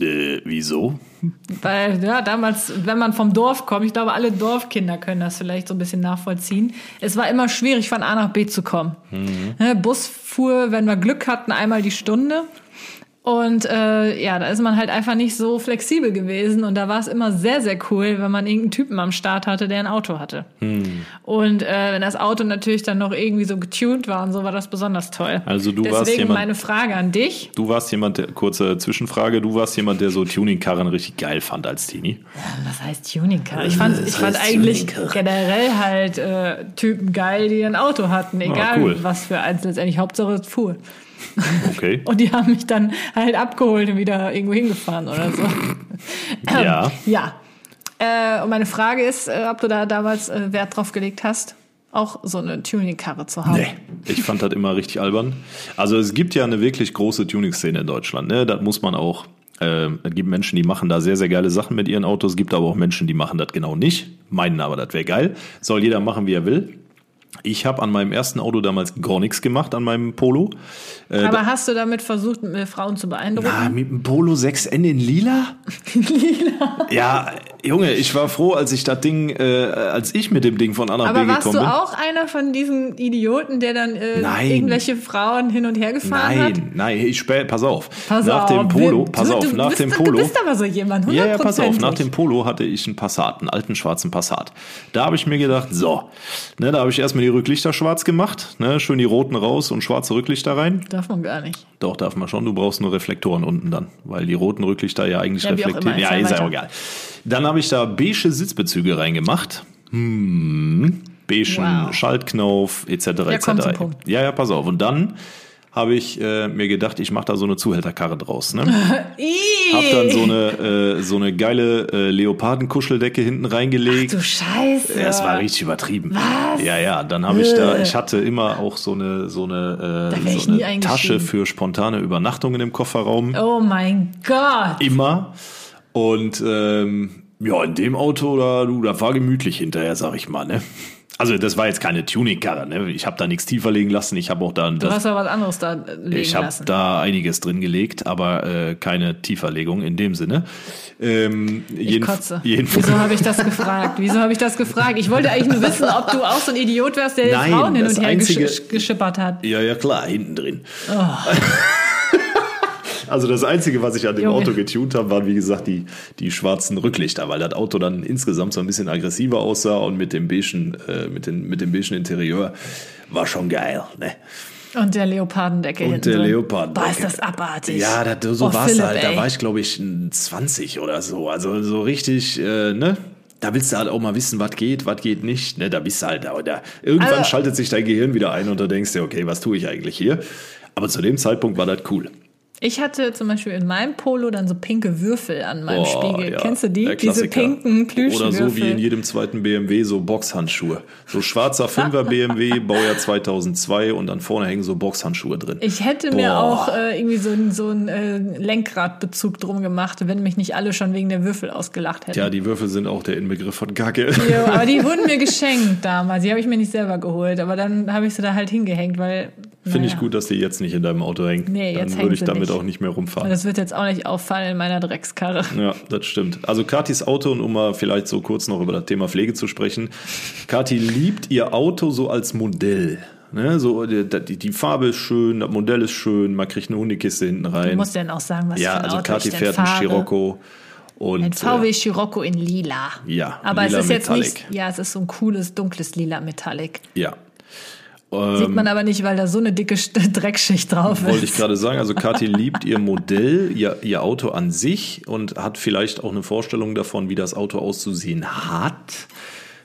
Äh, wieso? Weil, ja, damals, wenn man vom Dorf kommt, ich glaube, alle Dorfkinder können das vielleicht so ein bisschen nachvollziehen. Es war immer schwierig, von A nach B zu kommen. Ne, Bus fuhr, wenn wir Glück hatten, einmal die Stunde. Und äh, ja, da ist man halt einfach nicht so flexibel gewesen. Und da war es immer sehr, sehr cool, wenn man irgendeinen Typen am Start hatte, der ein Auto hatte. Und äh, wenn das Auto natürlich dann noch irgendwie so getuned war und so, war das besonders toll. Also du Deswegen warst jemand- meine Frage an dich. Du warst jemand, der, kurze Zwischenfrage, du warst jemand, der so Tuningkarren richtig geil fand als Teenie. Was heißt Tuning-Car? Ich fand, ich fand eigentlich generell halt äh, Typen geil, die ein Auto hatten, egal Ah, cool. was für eins letztendlich. Hauptsache es fuhr. Okay. Und die haben mich dann halt abgeholt und wieder irgendwo hingefahren oder so. Ähm, Ja. Ja. Äh, und meine Frage ist, äh, ob du da damals äh, Wert drauf gelegt hast. auch so eine Tuning-Karre zu haben. Nee, ich fand das immer richtig albern. Also es gibt ja eine wirklich große Tuning-Szene in Deutschland. Ne? Das muss man auch. Äh, es gibt Menschen, die machen da sehr, sehr geile Sachen mit ihren Autos. Es gibt aber auch Menschen, die machen das genau nicht. Meinen aber, das wäre geil. Soll jeder machen, wie er will. Ich habe an meinem ersten Auto damals gar nichts gemacht, an meinem Polo. Äh, Aber hast du damit versucht, äh, Frauen zu beeindrucken? Ah, mit dem Polo 6N in lila? lila? Ja, Junge, ich war froh, als ich das Ding, äh, als ich mit dem Ding von A nach Aber B warst du gekommen bin. auch einer von diesen Idioten, der dann äh, Nein. irgendwelche Frauen hin und her gefahren hat? Nein, nein, ich spä pass auf. Pass nach auf, dem Polo, du, pass du, auf, du nach bist, dem Du Polo. bist aber so jemand, Ja, ja, pass auf, nach dem Polo hatte ich einen Passat, einen alten schwarzen Passat. Da habe ich mir gedacht, so, ne, da habe ich erstmal die Rücklichter schwarz gemacht, ne, schön die roten raus und schwarze Rücklichter rein. Darf man gar nicht. Doch, darf man schon, du brauchst nur Reflektoren unten dann, weil die roten Rücklichter ja eigentlich Ja, reflektieren. Ja, ist ja auch egal. Dann habe ich da beige Sitzbezüge reingemacht. Hm, beigen Wow. Schaltknauf, etc. Ja, etc. Ja, ja, pass auf. Und dann habe ich äh, mir gedacht, ich mache da so eine Zuhälterkarre draus. Ne? Hab dann so eine, äh, so eine geile äh, Leopardenkuscheldecke hinten reingelegt. du Scheiße. Es war richtig übertrieben. Was? Ja, ja, dann habe ich da, ich hatte immer auch so eine, so eine, äh, so eine Tasche für spontane Übernachtungen im Kofferraum. Oh mein Gott. Immer. Und ähm, ja, in dem Auto, da, du, da war gemütlich hinterher, sag ich mal, ne? Also das war jetzt keine Tuning-Karre, ne? Ich habe da nichts tiefer legen lassen. Ich habe auch da Du das, hast aber was anderes da äh, legen ich habe lassen. da einiges drin gelegt, aber äh, keine Tieferlegung in dem Sinne. Ähm, ich jeden- kotze. Jedenfalls, Wieso habe ich das gefragt? Wieso habe ich das gefragt? Ich wollte eigentlich nur wissen, ob du auch so ein Idiot wärst, der Nein, Frauen hin und her Einzige- gesch geschippert hat. Ja, ja, klar, hinten drin. Oh. Also das Einzige, was ich an dem Junge. Auto getunt habe, waren wie gesagt die, die schwarzen Rücklichter, weil das Auto dann insgesamt so ein bisschen aggressiver aussah und mit dem beigen, äh, mit, den, mit dem beigen Interieur war schon geil. Ne? Und der Leopardendecke Und hinten der. Leopardendecke. Boah, ist das abartig. Ja, das, so Oh, war es halt. Da ey. war ich, glaube ich, ein 20 oder so. Also so richtig, äh, ne? Da willst du halt auch mal wissen, was geht, was geht nicht. Ne? Da bist du halt, da, da. Irgendwann Also- schaltet sich dein Gehirn wieder ein und du denkst dir, okay, was tue ich eigentlich hier? Aber zu dem Zeitpunkt war das cool. Ich hatte zum Beispiel in meinem Polo dann so pinke Würfel an meinem Boah, Spiegel. ja, Kennst du die? Diese pinken Plüschwürfel. Oder so wie in jedem zweiten BMW so Boxhandschuhe. So schwarzer 5er BMW, Baujahr 2002 und dann vorne hängen so Boxhandschuhe drin. Ich hätte mir Boah. auch äh, irgendwie so, so einen äh, Lenkradbezug drum gemacht, wenn mich nicht alle schon wegen der Würfel ausgelacht hätten. Tja, die Würfel sind auch der Inbegriff von Kacke. Jo, aber die wurden mir geschenkt damals. Die habe ich mir nicht selber geholt. Aber dann habe ich sie da halt hingehängt, weil. Finde ich gut, dass die jetzt nicht in deinem Auto hängen. Nee, jetzt dann würde ich damit nicht. auch nicht mehr rumfahren. Das wird jetzt auch nicht auffallen in meiner Dreckskarre. Ja, das stimmt. Also Katis Auto, und um mal vielleicht so kurz noch über das Thema Pflege zu sprechen. Kathi liebt ihr Auto so als Modell. Ne, so, die, die, Farbe ist schön, das Modell ist schön, man kriegt eine Hundekiste hinten Du rein. musst dann auch sagen, was ja, für ein also Auto Kathi ich denn fährt fahre. Scirocco. Und, Ein VW äh, Scirocco in lila. Ja, Aber lila es ist jetzt Metallic. nicht, ja, es ist so ein cooles, dunkles lila Metallic. ja. Sieht Ähm, man aber nicht, weil da so eine dicke Dreckschicht drauf Wollte ist. ich gerade sagen, also Kathi liebt ihr Modell, ihr, ihr Auto an sich und hat vielleicht auch eine Vorstellung davon, wie das Auto auszusehen hat.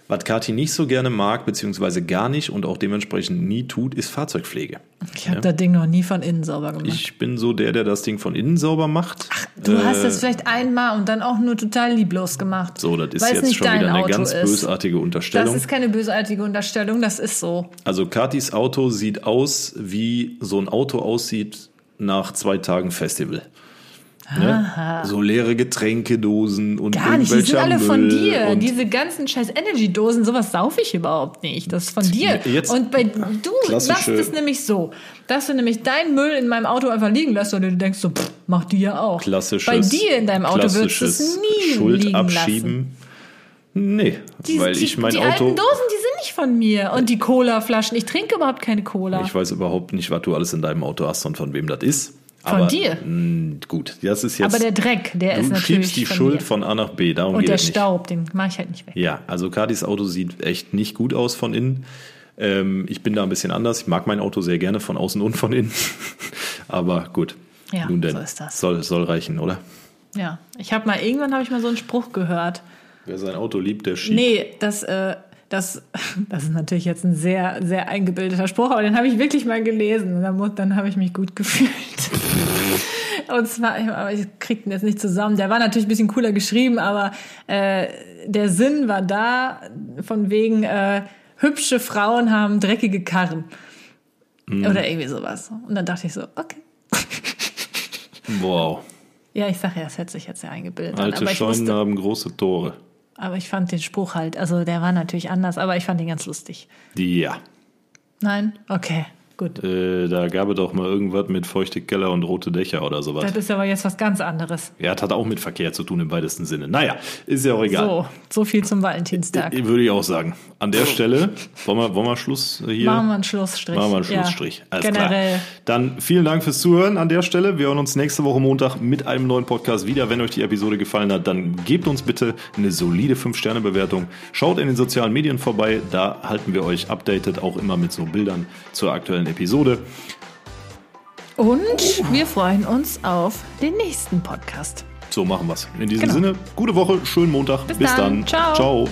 Was Kathi nicht so gerne mag, beziehungsweise gar nicht und auch dementsprechend nie tut, ist Fahrzeugpflege. Ich habe das Ding noch nie von innen sauber gemacht. Ich bin so der, der das Ding von innen sauber macht. du hast Äh, es vielleicht einmal und dann auch nur total lieblos gemacht. So, das ist jetzt schon wieder eine Auto ganz ist. bösartige Das Unterstellung. ist keine bösartige Unterstellung, das ist so. Also Katis Auto sieht aus, wie so ein Auto aussieht nach zwei Tagen Festival. Ne? So leere Getränkedosen und Gar nicht, die sind alle von Müll dir. und Diese ganzen scheiß Energy-Dosen, sowas saufe ich überhaupt nicht. Das ist von dir. Jetzt- und bei du machst es nämlich so, dass du nämlich deinen Müll in meinem Auto einfach liegen lässt und du denkst so, pff, mach die ja auch. klassisches, Bei dir in deinem Auto würdest du es nie Schuld liegen lassen. abschieben. Nee, Die, weil die, ich mein die Auto. alten Dosen, die sind nicht von mir. Und die Cola-Flaschen, ich trinke überhaupt keine Cola. Ich weiß überhaupt nicht, was du alles in deinem Auto hast und von wem das ist. Von Aber, dir? mh, gut, das ist jetzt. Aber der Dreck, der ist du natürlich schiebst die von Schuld mir. von A nach B. Darum Und der es nicht. Staub, den mache ich halt nicht weg. Ja, also Kadis Auto sieht echt nicht gut aus von innen. Ähm, ich bin da ein bisschen anders. Ich mag mein Auto sehr gerne von außen und von innen. Aber gut. Ja, Nun denn, so ist das. Soll, soll reichen, oder? Ja, ich habe mal irgendwann habe ich mal so einen Spruch gehört. Wer sein Auto liebt, der schiebt. Nee, das, äh, das, das ist natürlich jetzt ein sehr, sehr eingebildeter Spruch, aber den habe ich wirklich mal gelesen und dann, dann habe ich mich gut gefühlt. Und zwar, aber ich krieg den jetzt nicht zusammen. Der war natürlich ein bisschen cooler geschrieben, aber äh, der Sinn war da von wegen, äh, hübsche Frauen haben dreckige Karren. Oder irgendwie sowas. Und dann dachte ich so, okay. Wow. Ja, ich sag ja, es hätte sich jetzt ja eingebildet. Alte Scheunen wusste, haben große Tore. aber ich fand den Spruch halt, also der war natürlich anders, aber ich fand ihn ganz lustig. Ja. Nein? Okay, gut. Äh, da gab es doch mal irgendwas mit feuchte Keller und rote Dächer oder sowas. Das ist aber jetzt was ganz anderes. Ja, das hat auch mit Verkehr zu tun im weitesten Sinne. Naja, ist ja auch egal. So, so viel zum Valentinstag. Äh, Würde ich auch sagen. An der Stelle, wollen wir, wollen wir Schluss hier? Machen wir einen Schlussstrich. Machen wir einen Ja, Schlussstrich. Alles generell. klar. Dann vielen Dank fürs Zuhören an der Stelle. Wir hören uns nächste Woche Montag mit einem neuen Podcast wieder. Wenn euch die Episode gefallen hat, dann gebt uns bitte eine solide 5-Sterne-Bewertung. Schaut in den sozialen Medien vorbei. Da halten wir euch updated, auch immer mit so Bildern zur aktuellen Episode. Und wir freuen uns auf den nächsten Podcast. So machen wir's. In diesem Genau. Sinne, gute Woche, schönen Montag. Bis dann. Ciao. Ciao.